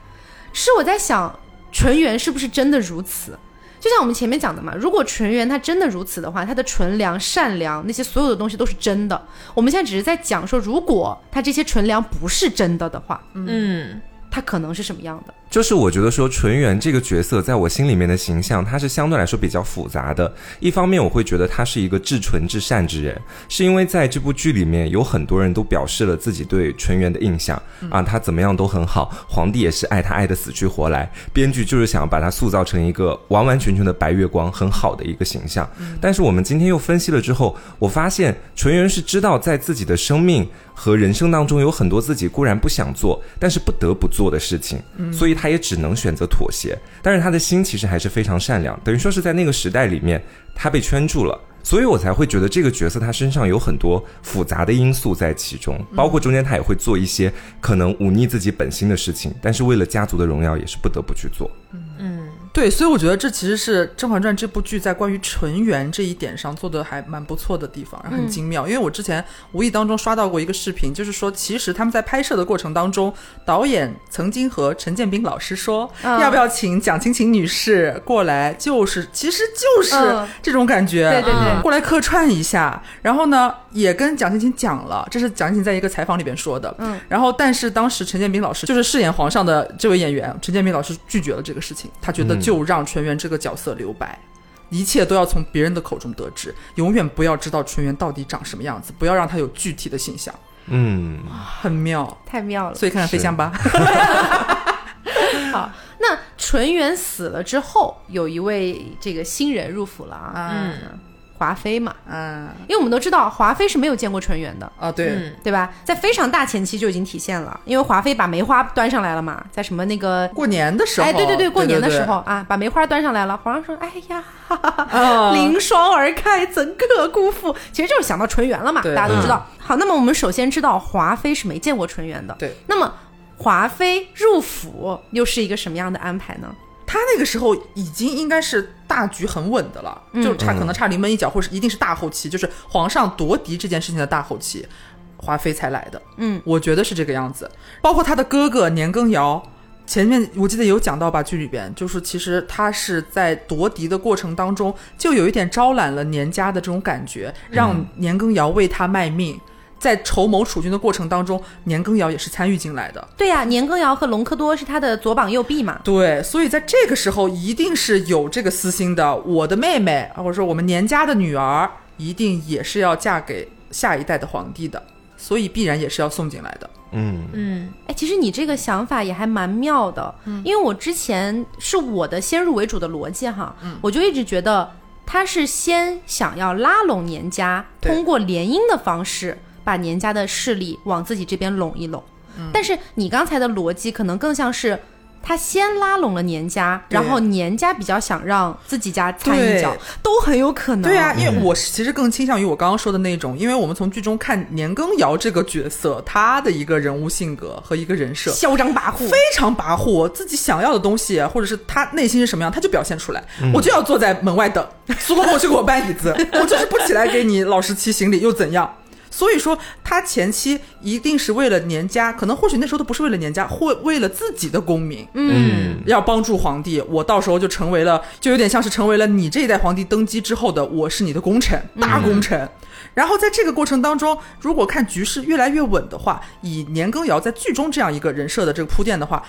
是我在想，纯元是不是真的如此？就像我们前面讲的嘛，如果纯元他真的如此的话，他的纯良、善良那些所有的东西都是真的。我们现在只是在讲说，如果他这些纯良不是真的的话，嗯，他可能是什么样的？就是我觉得说纯元这个角色在我心里面的形象，他是相对来说比较复杂的。一方面，我会觉得他是一个至纯至善之人，是因为在这部剧里面有很多人都表示了自己对纯元的印象啊，他怎么样都很好，皇帝也是爱他爱得死去活来，编剧就是想要把他塑造成一个完完全全的白月光，很好的一个形象。但是我们今天又分析了之后，我发现纯元是知道在自己的生命和人生当中有很多自己固然不想做，但是不得不做的事情，所以他也只能选择妥协。但是他的心其实还是非常善良，等于说是在那个时代里面，他被圈住了。所以我才会觉得这个角色他身上有很多复杂的因素在其中，包括中间他也会做一些可能忤逆自己本心的事情，但是为了家族的荣耀也是不得不去做。对，所以我觉得这其实是《甄嬛传》这部剧在关于纯元这一点上做的还蛮不错的地方，很精妙。因为我之前无意当中刷到过一个视频，就是说其实他们在拍摄的过程当中，导演曾经和陈建斌老师说，嗯要不要请蒋勤勤女士过来，就是其实就是嗯。这种感觉，对对对。过来客串一下。然后呢，也跟蒋勤勤讲了，这是蒋勤勤在一个采访里边说的。嗯，然后但是当时陈建斌老师就是饰演皇上的这位演员，陈建斌老师拒绝了这个事情，他觉得嗯就让纯元这个角色留白。一切都要从别人的口中得知，永远不要知道纯元到底长什么样子，不要让他有具体的形象，嗯，很妙。太妙了。所以看看飞香吧，好，那纯元死了之后，有一位这个新人入府了啊，嗯华妃嘛，嗯因为我们都知道华妃是没有见过纯元的。啊，对，嗯对吧？在非常大前期就已经体现了，因为华妃把梅花端上来了嘛，在什么那个过年的时候，哎，对对对，过年的时对候啊，把梅花端上来了。皇上说：“哎呀，哈哈哈啊 凌霜而开，怎可辜负？”其实就是想到纯元了嘛，大家都知道。好，那么我们首先知道华妃是没见过纯元的。对，那么华妃入府又是一个什么样的安排呢？他那个时候已经应该是大局很稳的了，嗯就差可能差临门一脚，或者是一定是大后期，就是皇上夺嫡这件事情的大后期，华妃才来的。嗯，我觉得是这个样子。包括他的哥哥年羹尧，前面我记得有讲到吧，剧里边就是其实他是在夺嫡的过程当中，就有一点招揽了年家的这种感觉，让年羹尧为他卖命。在筹谋储君的过程当中，年羹尧也是参与进来的。对呀、年羹尧和隆科多是他的左膀右臂嘛。对，所以在这个时候一定是有这个私心的。我的妹妹，或者说我们年家的女儿，一定也是要嫁给下一代的皇帝的，所以必然也是要送进来的。嗯，嗯哎，其实你这个想法也还蛮妙的，嗯因为我之前是我的先入为主的逻辑哈，我就一直觉得他是先想要拉拢年家，通过联姻的方式把年家的势力往自己这边拢一拢。但是你刚才的逻辑可能更像是。他先拉拢了年家，然后年家比较想让自己家掺一对脚，都很有可能。对啊，因为我是其实更倾向于我刚刚说的那种，因为我们从剧中看年羹尧这个角色，他的一个人物性格和一个人设。嚣张跋扈，非常跋扈，自己想要的东西，或者是他内心是什么样，他就表现出来。我就要坐在门外等，苏公公去给我搬椅子，我就是不起来给你老十七行礼又怎样？所以说，他前期一定是为了年家，可能或许那时候都不是为了年家，或为了自己的功名，嗯，要帮助皇帝。我到时候就成为了，就有点像是成为了你这一代皇帝登基之后的，我是你的功臣，大功臣。然后在这个过程当中，如果看局势越来越稳的话，以年羹尧在剧中这样一个人设的这个铺垫的话，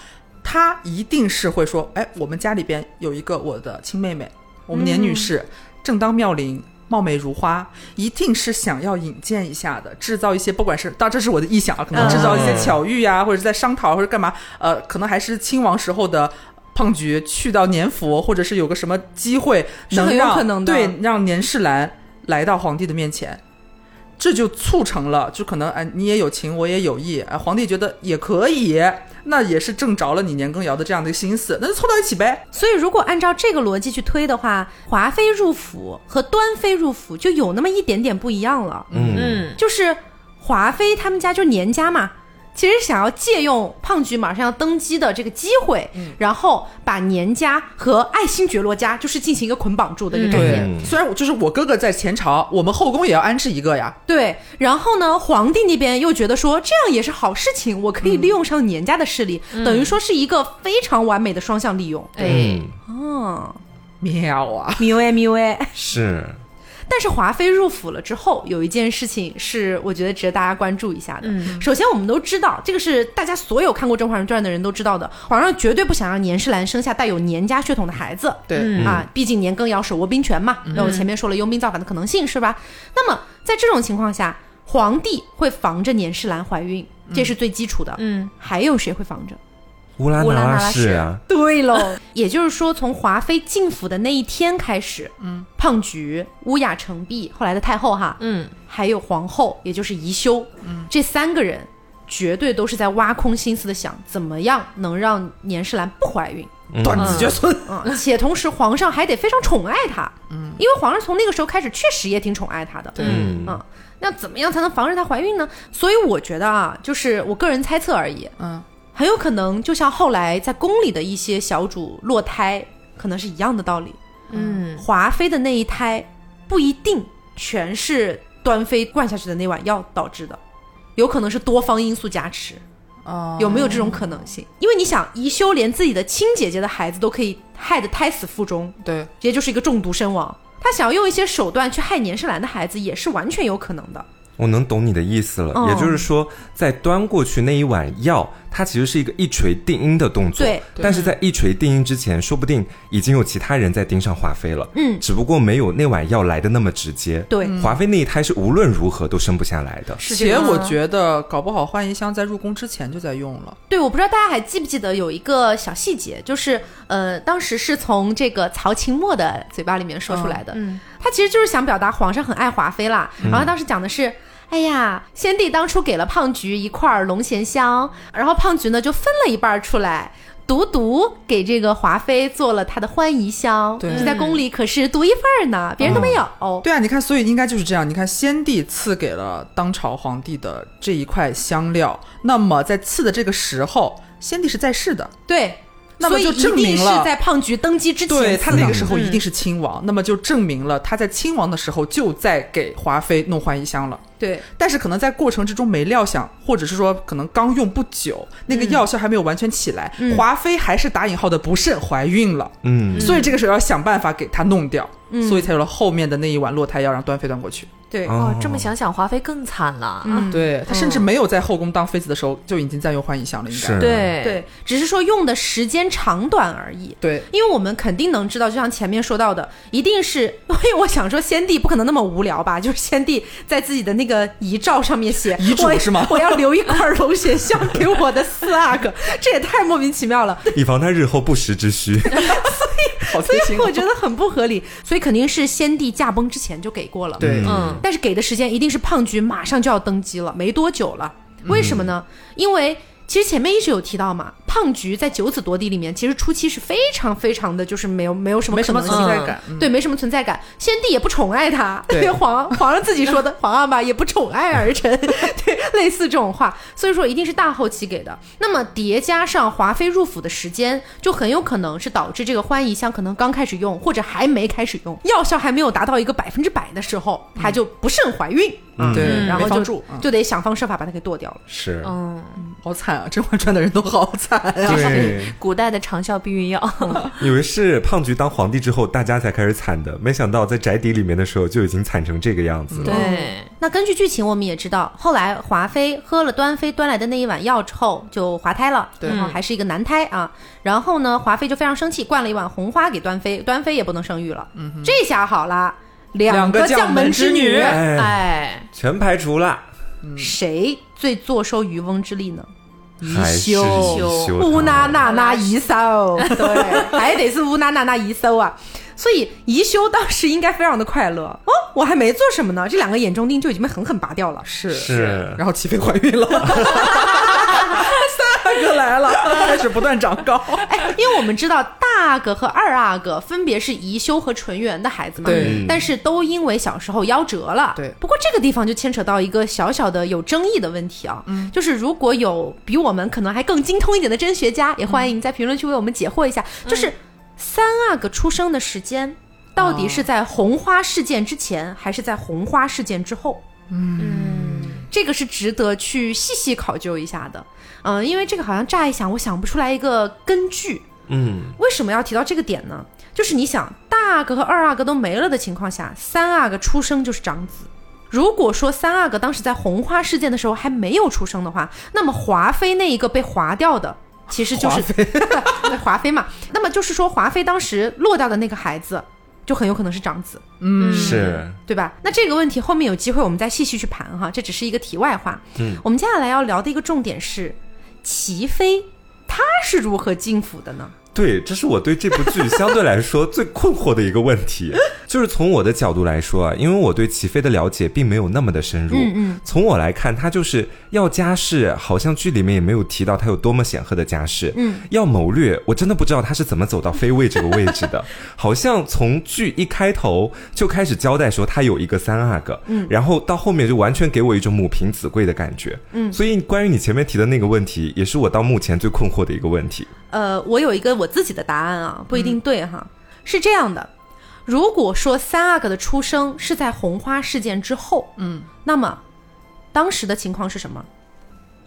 他一定是会说：“哎，我们家里边有一个我的亲妹妹，我们年女士，正当妙龄。”貌美如花，一定是想要引荐一下的，制造一些不管是，当然这是我的臆想啊，可能制造一些巧遇啊，或者是在商讨或者干嘛，呃，可能还是亲王时候的胖菊去到年府，或者是有个什么机会是很有能让可能的。对让年世兰来到皇帝的面前，这就促成了，就可能哎你也有情，我也有意，哎皇帝觉得也可以，那也是正着了你年羹尧的这样的一个心思，那就凑到一起呗。所以，如果按照这个逻辑去推的话，华妃入府和端妃入府就有那么一点点不一样了。嗯嗯就是华妃他们家就年家嘛，其实想要借用胖菊马上要登基的这个机会，然后把年家和爱新觉罗家就是进行一个捆绑住的一个概念。嗯虽然我就是我哥哥在前朝，我们后宫也要安置一个呀。对，然后呢，皇帝那边又觉得说这样也是好事情，我可以利用上年家的势力，等于说是一个非常完美的双向利用。哎，嗯，哦，妙啊！妙哎，妙哎。是，但是华妃入府了之后，有一件事情是我觉得值得大家关注一下的。嗯首先我们都知道，这个是大家所有看过《甄嬛传》的人都知道的，皇上绝对不想让年世兰生下带有年家血统的孩子。对，嗯啊，毕竟年羹尧手握兵权嘛，那我前面说了拥兵造反的可能性是吧？那么在这种情况下，皇帝会防着年世兰怀孕，这是最基础的。嗯还有谁会防着？乌拉那拉氏氏啊，对喽，也就是说，从华妃进府的那一天开始，嗯，胖菊、乌雅成璧，后来的太后哈，嗯。还有皇后，也就是宜修，嗯，这三个人绝对都是在挖空心思的想，怎么样能让年世兰不怀孕。断子绝孙。嗯，且同时皇上还得非常宠爱她，嗯，因为皇上从那个时候开始确实也挺宠爱她的，对。嗯。嗯，那怎么样才能防止她怀孕呢？所以我觉得啊，就是我个人猜测而已，嗯，很有可能就像后来在宫里的一些小主落胎，可能是一样的道理。嗯，华妃的那一胎不一定全是端妃灌下去的那碗药导致的，有可能是多方因素加持。哦有没有这种可能性？因为你想，宜修连自己的亲姐姐的孩子都可以害得胎死腹中，对，直接就是一个中毒身亡。他想要用一些手段去害年世兰的孩子，也是完全有可能的。我能懂你的意思了，哦也就是说，在端过去那一碗药，它其实是一个一锤定音的动作。对但是在一锤定音之前，说不定已经有其他人在盯上华妃了。嗯只不过没有那碗药来的那么直接。对华妃那一胎是无论如何都生不下来的。且我觉得搞不好浣衣香在入宫之前就在用了。对，我不知道大家还记不记得有一个小细节，就是呃，当时是从这个曹琴墨的嘴巴里面说出来的。嗯他其实就是想表达皇上很爱华妃啦。然后他当时讲的是。哎呀，先帝当初给了胖菊一块龙涎香，然后胖菊呢就分了一半出来，独独给这个华妃做了她的欢宜香。在宫里可是独一份儿呢，别人都没有。对啊，你看，所以应该就是这样。你看，先帝赐给了当朝皇帝的这一块香料，那么在赐的这个时候，先帝是在世的，对，那么就证明了是在胖菊登基之前对他那个时候一定是亲王，那么就证明了他在亲王的时候就在给华妃弄换衣箱了。对。但是可能在过程之中没料想，或者是说可能刚用不久，那个药效还没有完全起来，嗯。华妃还是打引号的不慎怀孕了，嗯，所以这个时候要想办法给她弄掉，所以才有了后面的那一碗落胎药让端妃端过去。对。哦，这么想想，华妃更惨了。嗯。对。她甚至没有在后宫当妃子的时候就已经在用幻影香了，应该。是。对。对，只是说用的时间长短而已。对。因为我们肯定能知道，就像前面说到的，一定是因为我想说，先帝不可能那么无聊吧？就是先帝在自己的那个遗照上面写遗嘱我是吗我要留一块龙血香给我的四阿哥，这也太莫名其妙了。以防他日后不时之需。所以，所以。我觉得很不合理，所以肯定是先帝驾崩之前就给过了。对，嗯但是给的时间一定是胖菊马上就要登基了，没多久了。为什么呢？因为其实前面一直有提到嘛，胖菊在九子夺嫡里面，其实初期是非常非常的，就是没有没有什么存在感。嗯。对，没什么存在感。先帝也不宠爱他，对。皇皇上自己说的，皇上吧也不宠爱儿臣，对，类似这种话，所以说一定是大后期给的。那么叠加上华妃入府的时间，就很有可能是导致这个欢宜香可能刚开始用，或者还没开始用，药效还没有达到一个百分之百的时候，她就不慎怀孕，嗯。对，然后就就得想方设法把它给剁掉了。是，嗯，好惨啊！《甄嬛传》的人都好惨啊。对，古代的长效避孕药。以为是胖菊当皇帝之后大家才开始惨的，没想到在宅邸里面的时候就已经惨成这个样子了。对，那根据剧情，我们也知道，后来华妃喝了端妃端来的那一碗药之后，就滑胎了，对然后还是一个男胎啊。然后呢，华妃就非常生气，灌了一碗红花给端妃，端妃也不能生育了。嗯这下好了，两个将将门门之女哎，全排除了，谁最坐收渔翁之利呢？还是修宜修乌拉娜娜娜宜搜，对，还得是乌拉娜娜宜搜啊。所以宜修当时应该非常的快乐。哦，我还没做什么呢，这两个眼中钉就已经被狠狠拔掉了。是。是。然后齐飞怀孕了，三个来了，开始不断长高。哎，因为我们知道大阿哥和二阿哥分别是宜修和纯元的孩子嘛，对但是都因为小时候夭折了。对不过这个地方就牵扯到一个小小的有争议的问题啊，嗯，就是如果有比我们可能还更精通一点的真学家，也欢迎在评论区为我们解惑一下，就是三阿哥出生的时间。到底是在红花事件之前，还是在红花事件之后？嗯，这个是值得去细细考究一下的。嗯、因为这个好像乍一想，我想不出来一个根据。嗯，为什么要提到这个点呢？就是你想，大阿哥和二阿哥都没了的情况下，三阿哥出生就是长子。如果说三阿哥当时在红花事件的时候还没有出生的话，那么华妃那一个被划掉的，其实就是对 华妃嘛。那么就是说，华妃当时落掉的那个孩子，就很有可能是长子。嗯，是，对吧？那这个问题后面有机会我们再细细去盘哈，这只是一个题外话。嗯，我们接下来要聊的一个重点是齐妃，她是如何进府的呢？对，这是我对这部剧相对来说最困惑的一个问题。就是从我的角度来说啊，因为我对齐飞的了解并没有那么的深入。嗯嗯从我来看，他就是要家世，好像剧里面也没有提到他有多么显赫的家世。嗯，要谋略，我真的不知道他是怎么走到妃位这个位置的。好像从剧一开头就开始交代说他有一个三阿哥，嗯，然后到后面就完全给我一种母凭子贵的感觉。嗯，所以关于你前面提的那个问题，也是我到目前最困惑的一个问题。呃，我有一个我自己的答案啊，不一定对哈。是这样的，如果说三阿哥的出生是在红花事件之后，嗯，那么当时的情况是什么？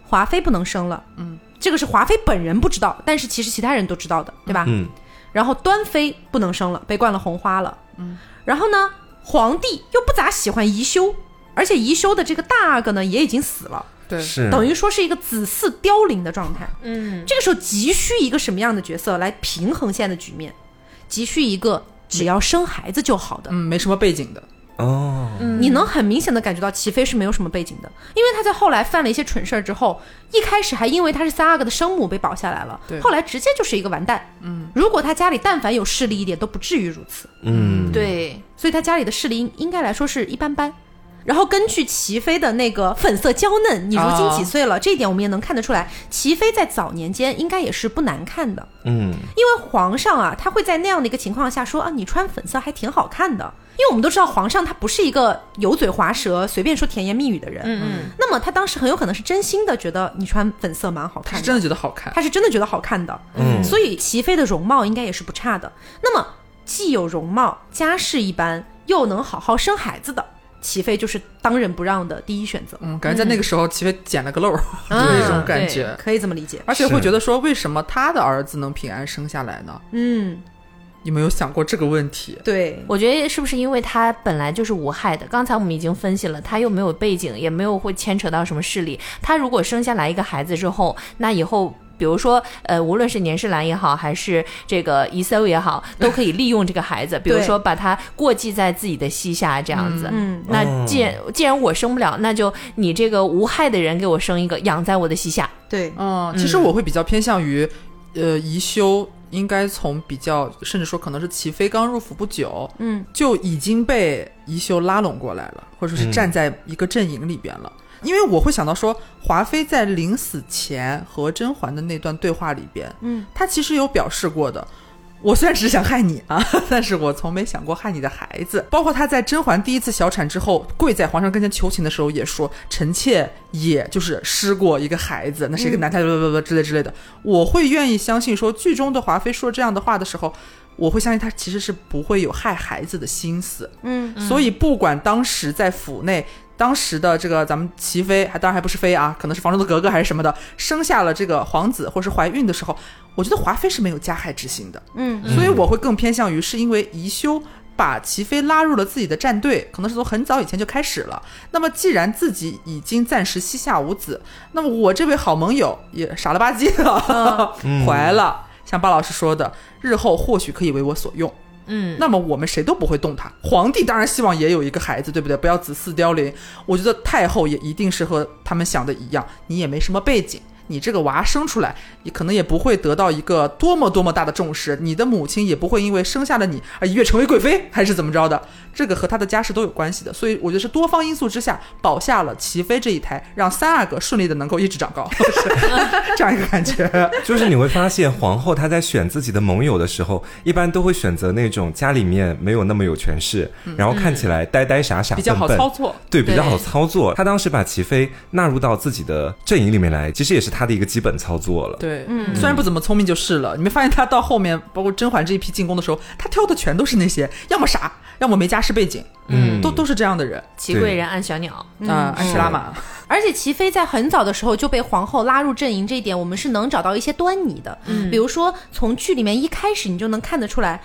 华妃不能生了，嗯，这个是华妃本人不知道，但是其实其他人都知道的，对吧？嗯，然后端妃不能生了，被灌了红花了，嗯，然后呢，皇帝又不咋喜欢宜修，而且宜修的这个大阿哥呢也已经死了，对，是等于说是一个子嗣凋零的状态。嗯，这个时候急需一个什么样的角色来平衡现在的局面？急需一个只要生孩子就好的。嗯，没什么背景的，哦，你能很明显的感觉到齐飞是没有什么背景的，因为他在后来犯了一些蠢事儿之后，一开始还因为他是三阿哥的生母被保下来了对，后来直接就是一个完蛋。嗯，如果他家里但凡有势力一点，都不至于如此。嗯，对，所以他家里的势力应应该来说是一般般。然后根据齐妃的那个粉色娇嫩，你如今几岁了？这一点我们也能看得出来，齐妃在早年间应该也是不难看的。嗯，因为皇上啊，他会在那样的一个情况下说啊，你穿粉色还挺好看的。因为我们都知道皇上他不是一个油嘴滑舌、随便说甜言蜜语的人。嗯嗯，那么他当时很有可能是真心的觉得你穿粉色蛮好看的，他是真的觉得好看。他是真的觉得好看的。嗯所以齐妃的容貌应该也是不差的。那么既有容貌，家世一般，又能好好生孩子的，齐飞就是当仁不让的第一选择。嗯，感觉在那个时候齐飞捡了个漏儿，嗯 就那种感觉。可以这么理解。而且会觉得说，为什么他的儿子能平安生下来呢？嗯，你没有想过这个问题？对，我觉得是不是因为他本来就是无害的？刚才我们已经分析了，他又没有背景，也没有会牵扯到什么势力。他如果生下来一个孩子之后，那以后。比如说，呃，无论是年世兰也好，还是这个宜修也好，都可以利用这个孩子，比如说把他过继在自己的膝下，这样子。嗯那既然既然我生不了，那就你这个无害的人给我生一个，养在我的膝下。对，嗯，其实我会比较偏向于，呃，宜修应该从比较，甚至说可能是齐妃刚入府不久，嗯，就已经被宜修拉拢过来了，或者是站在一个阵营里边了。因为我会想到说，华妃在临死前和甄嬛的那段对话里边，嗯，她其实有表示过的。我虽然只想害你啊，但是我从没想过害你的孩子。包括她在甄嬛第一次小产之后，跪在皇上跟前求情的时候，也说臣妾也就是失过一个孩子，那是一个男胎，不不不之类之类的。我会愿意相信说，剧中的华妃说这样的话的时候，我会相信她其实是不会有害孩子的心思。嗯，所以不管当时在府内，当时的这个咱们齐妃，还当然还不是妃啊，可能是房中的格格还是什么的，生下了这个皇子或是怀孕的时候，我觉得华妃是没有加害之心的。嗯，所以我会更偏向于是因为宜修。把齐妃拉入了自己的战队，可能是从很早以前就开始了。那么，既然自己已经暂时膝下无子，那么我这位好盟友也傻了吧唧的、怀了，像巴老师说的，日后或许可以为我所用。嗯，那么我们谁都不会动他。皇帝当然希望也有一个孩子，对不对？不要子嗣凋零。我觉得太后也一定是和他们想的一样，你也没什么背景，你这个娃生出来，你可能也不会得到一个多么多么大的重视，你的母亲也不会因为生下了你而一跃成为贵妃，还是怎么着的？这个和他的家世都有关系的。所以我觉得是多方因素之下保下了齐妃这一胎，让三阿哥顺利的能够一直长高，是这样一个感觉。就是你会发现，皇后她在选自己的盟友的时候，一般都会选择那种家里面没有那么有权势，然后看起来呆呆傻傻、比较好操作。对，比较好操作。她当时把齐妃纳入到自己的阵营里面来，其实也是她的一个基本操作了。对，嗯，虽然不怎么聪明就是了。你没发现他到后面，包括甄嬛这一批进宫的时候，他挑的全都是那些要么傻，要么没家世背景，嗯都都是这样的人祺贵人按小鸟。嗯。安琪拉玛，而且齐妃在很早的时候就被皇后拉入阵营，这一点我们是能找到一些端倪的。嗯，比如说从剧里面一开始你就能看得出来，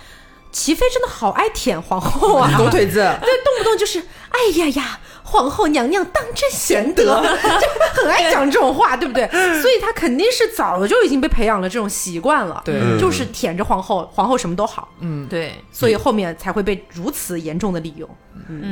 齐妃真的好爱舔皇后啊，狗腿子，对，动不动就是哎呀呀，皇后娘娘当真贤德，就很爱讲这种话，对不对？所以她肯定是早就已经被培养了这种习惯了，对嗯就是舔着皇后，皇后什么都好，嗯，对，所以后面才会被如此严重的利用。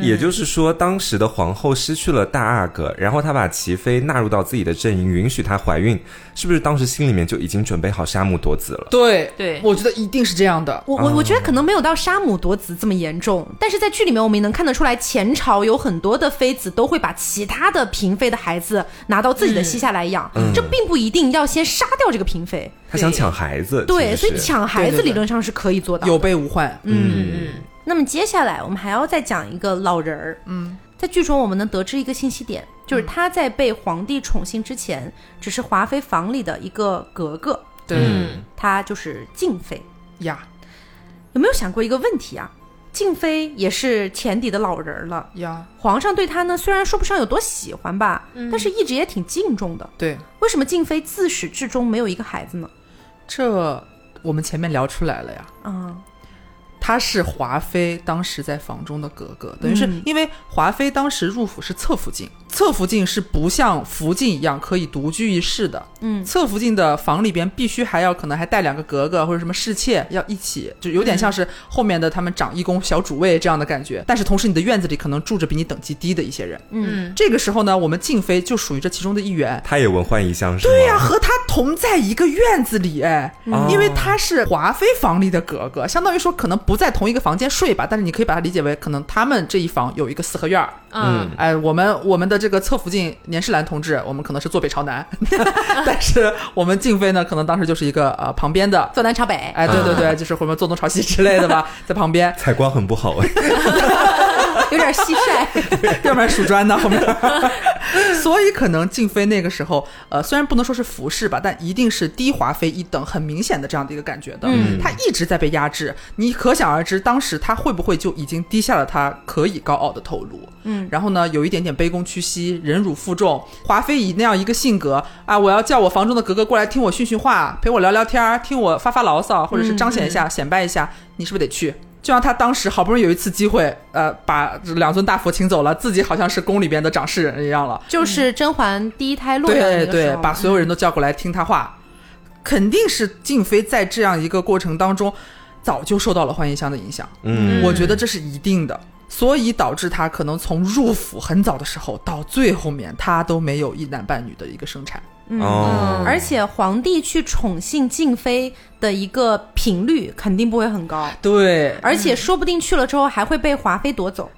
也就是说，当时的皇后失去了大阿哥，然后她把齐妃纳入到自己的阵营，允许她怀孕，是不是当时心里面就已经准备好杀母夺子了？对对我觉得一定是这样的。我我我觉得可能没有到杀母夺子这么严重，但是在剧里面我们也能看得出来，前朝有很多的妃子都会把其他的嫔妃的孩子拿到自己的膝下来养，这并不一定要先杀掉这个嫔妃。他想抢孩子，对，所以抢孩子理论上是可以做到的。有备无患，嗯嗯那么接下来我们还要再讲一个老人儿。嗯，在剧中我们能得知一个信息点，就是他在被皇帝宠幸之前，只是华妃房里的一个格格，对。嗯，她就是静妃。呀。有没有想过一个问题啊？静妃也是前底的老人了，呀，皇上对她呢虽然说不上有多喜欢吧，但是一直也挺敬重的。对，为什么静妃自始至终没有一个孩子呢？这我们前面聊出来了呀。啊、她是华妃当时在房中的格格，等于是嗯。因为华妃当时入府是侧福晋，侧福晋是不像福晋一样可以独居一室的，嗯侧福晋的房里边必须还要可能还带两个格格或者什么侍妾要一起，就有点像是后面的他们长义工、小主位这样的感觉。但是同时你的院子里可能住着比你等级低的一些人，嗯，这个时候呢，我们静妃就属于这其中的一员。她也文焕一香是吗？对呀、和她同在一个院子里，哎，哦因为她是华妃房里的格格，相当于说可能不在同一个房间睡吧，但是你可以把它理解为可能他们这一房有一个四合院儿。嗯，哎，我们我们的这个侧福晋年世兰同志，我们可能是坐北朝南，但是我们静妃呢，可能当时就是一个呃旁边的，坐南朝北。哎，对对对，就是后面坐东朝西之类的吧，在旁边，采光很不好哎。有点蟋蟀。要不然数砖呢后面。所以可能静妃那个时候，呃，虽然不能说是服侍吧，但一定是低华妃一等，很明显的这样的一个感觉的。嗯她一直在被压制，你可想而知，当时她会不会就已经低下了她可以高傲的头颅？嗯，然后呢，有一点点卑躬屈膝、忍辱负重。华妃以那样一个性格啊，我要叫我房中的格格过来听我训训话，陪我聊聊天儿，听我发发牢骚，或者是彰显一下、显摆一下，你是不是得去？就像他当时好不容易有一次机会，呃，把两尊大佛请走了，自己好像是宫里边的掌事人一样了。就是甄嬛第一胎落对对，把所有人都叫过来听他话，肯定是静妃在这样一个过程当中，早就受到了欢宜香的影响。嗯，我觉得这是一定的，所以导致他可能从入府很早的时候到最后面，他都没有一男半女的一个生产。哦，而且皇帝去宠幸静妃的一个频率肯定不会很高，对，而且说不定去了之后还会被华妃夺走。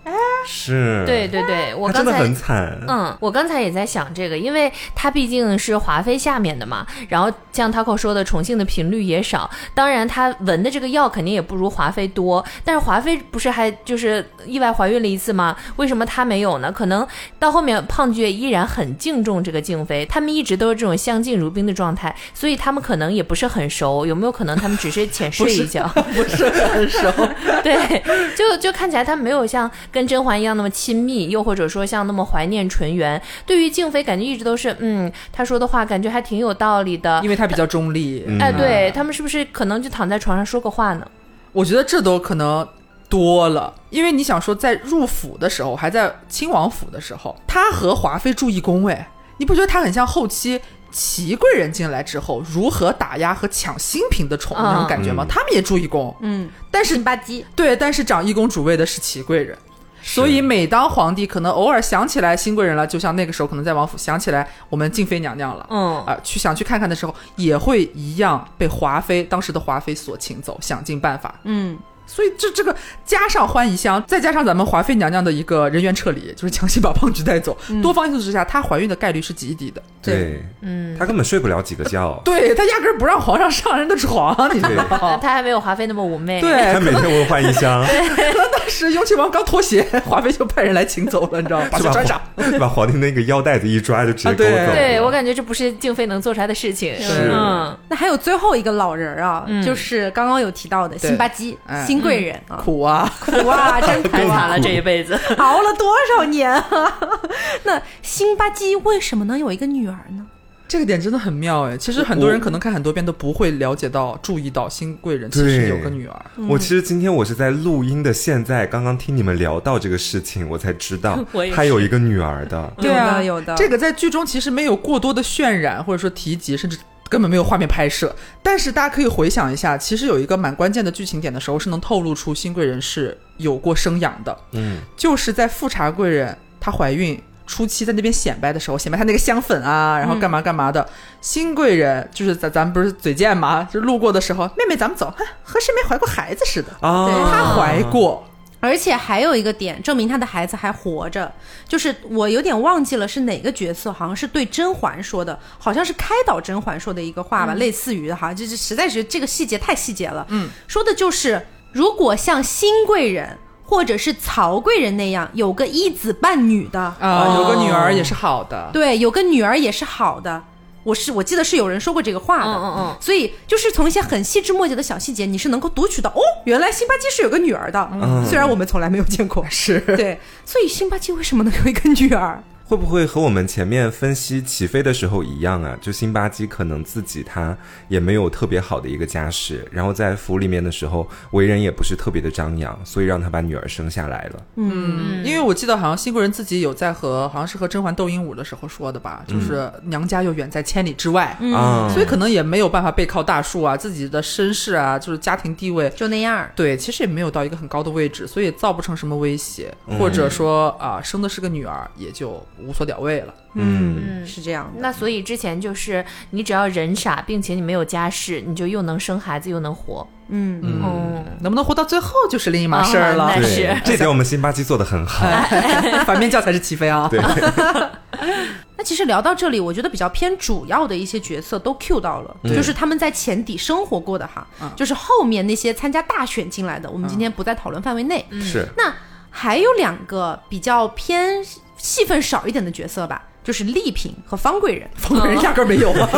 是，对对对，我刚才真的很惨。嗯，我刚才也在想这个，因为他毕竟是华妃下面的嘛，然后像 Taco 说的，宠幸的频率也少，当然他闻的这个药肯定也不如华妃多，但是华妃不是还就是意外怀孕了一次吗？为什么她没有呢？可能到后面胖菊依然很敬重这个静妃，他们一直都是这种相敬如宾的状态，所以他们可能也不是很熟，有没有可能他们只是浅 睡一觉？不是很熟。对，就就看起来他没有像跟甄嬛一样那么亲密，又或者说像那么怀念纯元。对于静妃，感觉一直都是，嗯，她说的话感觉还挺有道理的因。为她比较中立，嗯哎，对他们是不是可能就躺在床上说个话呢？我觉得这都可能多了，因为你想说，在入府的时候，还在亲王府的时候，他和华妃住一宫，位，你不觉得他很像后期？祺贵人进来之后，如何打压和抢新嫔的宠那种感觉吗？嗯他们也住一宫，嗯，但是吧唧，对，但是掌一宫主位的是祺贵人，所以每当皇帝可能偶尔想起来新贵人了，就像那个时候可能在王府想起来我们静妃娘娘了。嗯，啊、去想去看看的时候，也会一样被华妃当时的华妃所请走，想尽办法。嗯，所以这这个加上欢宜香，再加上咱们华妃娘娘的一个人员撤离，就是强行把胖菊带走，多方因素之下，她怀孕的概率是极低的。对，嗯，她根本睡不了几个觉。对她压根儿不让皇上上人的床，你知道吗？她还没有华妃那么妩媚。对，她每天闻欢宜香，当时雍亲王刚脱鞋，华妃就派人来请走了，你知道吗？把鞋穿上。皇 把皇帝那个腰带子一抓，就直接啊对勾走了。对我感觉这不是静妃能做出来的事情。是嗯，那还有最后一个老人儿啊，嗯就是刚刚有提到的辛巴基哎新贵人啊，苦啊！苦啊，真苦啊太惨了这一辈子。熬了多少年啊！那辛巴基为什么能有一个女儿呢？这个点真的很妙哎。其实很多人可能看很多遍都不会了解到、注意到新贵人其实有个女儿。我其实今天我是在录音的现在，刚刚听你们聊到这个事情，我才知道 他有一个女儿的。对啊有的这个在剧中其实没有过多的渲染，或者说提及，甚至根本没有画面拍摄。但是大家可以回想一下，其实有一个蛮关键的剧情点的时候，是能透露出新贵人是有过生养的，嗯，就是在富察贵人她怀孕。初期在那边显摆的时候，显摆她那个香粉啊，然后干嘛干嘛的。新贵人就是咱咱们不是嘴贱嘛，就路过的时候，妹妹咱们走，哼和谁没怀过孩子似的。啊，她怀过，而且还有一个点，证明他的孩子还活着，就是我有点忘记了是哪个角色，好像是对甄嬛说的，好像是开导甄嬛说的一个话吧，类似于哈，就是实在是这个细节太细节了。嗯，说的就是如果像新贵人或者是曹贵人那样有个一子半女的，啊、有个女儿也是好的。对，有个女儿也是好的。我是我记得是有人说过这个话的，嗯嗯嗯。所以就是从一些很细枝末节的小细节，你是能够读取到哦，原来辛巴基是有个女儿的，嗯。虽然我们从来没有见过，是。对，所以辛巴基为什么能有一个女儿？会不会和我们前面分析起飞的时候一样啊？就辛巴基可能自己他也没有特别好的一个家世，然后在府里面的时候为人也不是特别的张扬，所以让他把女儿生下来了。嗯，因为我记得好像新贵人自己有在和好像是和甄嬛斗鹦鹉的时候说的吧，就是娘家又远在千里之外，啊，所以可能也没有办法背靠大树啊，自己的身世啊，就是家庭地位。就那样。对，其实也没有到一个很高的位置，所以造不成什么威胁，或者说啊，生的是个女儿，也就无所屌谓了。嗯，嗯，是这样的。那所以之前就是你只要人傻，并且你没有家世，你就又能生孩子又能活。嗯，嗯，能不能活到最后就是另一码事儿了。对是，这点我们辛巴基做的很好。反面教材是齐飞啊。对，那其实聊到这里，我觉得比较偏主要的一些角色都 Q 到了，就是他们在前底生活过的哈，就是后面那些参加大选进来的，我们今天不在讨论范围内。是那还有两个比较偏戏份少一点的角色吧，就是丽萍和方贵人。方贵人压根儿没有 啊。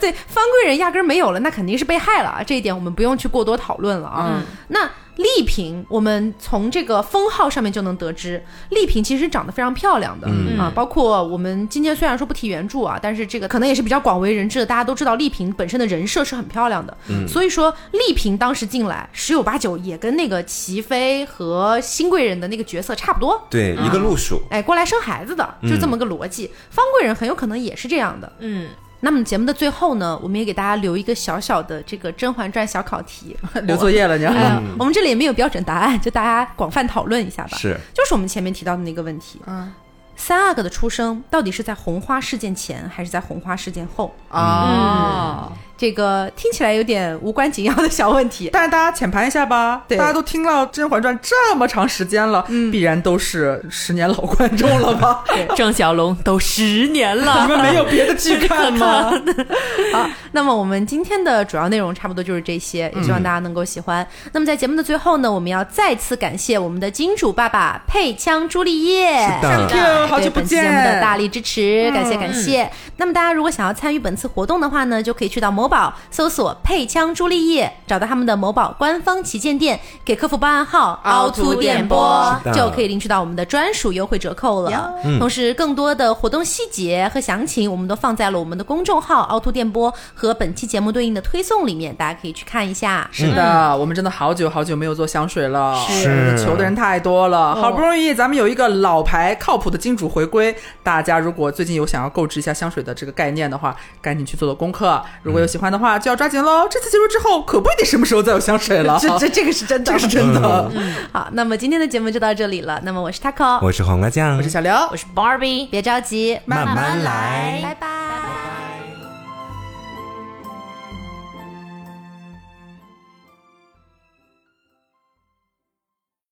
对，方贵人压根儿没有了，那肯定是被害了啊，这一点我们不用去过多讨论了啊。那丽嫔，我们从这个封号上面就能得知，丽嫔其实长得非常漂亮的、嗯啊。包括我们今天虽然说不提原著啊，但是这个可能也是比较广为人知的，大家都知道丽嫔本身的人设是很漂亮的。所以说丽嫔当时进来，十有八九也跟那个齐妃和新贵人的那个角色差不多。对一个路数。哎，过来生孩子的，就这么个逻辑。方贵人很有可能也是这样的。嗯，那么节目的最后呢，我们也给大家留一个小小的这个《甄嬛传》小考题，留作业了，你知道吗？哎，我们这里也没有标准答案，就大家广泛讨论一下吧。是，就是我们前面提到的那个问题，嗯三阿哥的出生到底是在红花事件前还是在红花事件后？啊。这个听起来有点无关紧要的小问题。但是大家浅盘一下吧，对大家都听了《甄嬛传》这么长时间了，必然都是十年老观众了吧？对郑小龙都十年了你，们没有别的剧看吗？好，那么我们今天的主要内容差不多就是这些，也希望大家能够喜欢。那么在节目的最后呢，我们要再次感谢我们的金主爸爸配枪朱丽叶，是的 Thank you，好对久不本期节目的。大力支持，感谢感谢。那么大家如果想要参与本次活动的话呢，就可以去到某宝搜索“配枪朱丽叶”，找到他们的某宝官方旗舰店，给客服报暗号“凹凸电波是”，的就可以领取到我们的专属优惠折扣了。同时，更多的活动细节和详情，我们都放在了我们的公众号“凹凸电波”和本期节目对应的推送里面，大家可以去看一下。是的，我们真的好久好久没有做香水了，是。求的人太多了，好不容易咱们有一个老牌靠谱的金主回归，大家如果最近有想要购置一下香水的这个概念的话，赶紧去做做功课。如果有喜欢的话，就要抓紧喽。这次结束之后，可不一定什么时候再有香水了，这这这个是真的，这个是真的。好，那么今天的节目就到这里了。那么我是 Taco，我是黄瓜酱，我是小刘我，是 Barbie。别着急，慢慢来拜拜。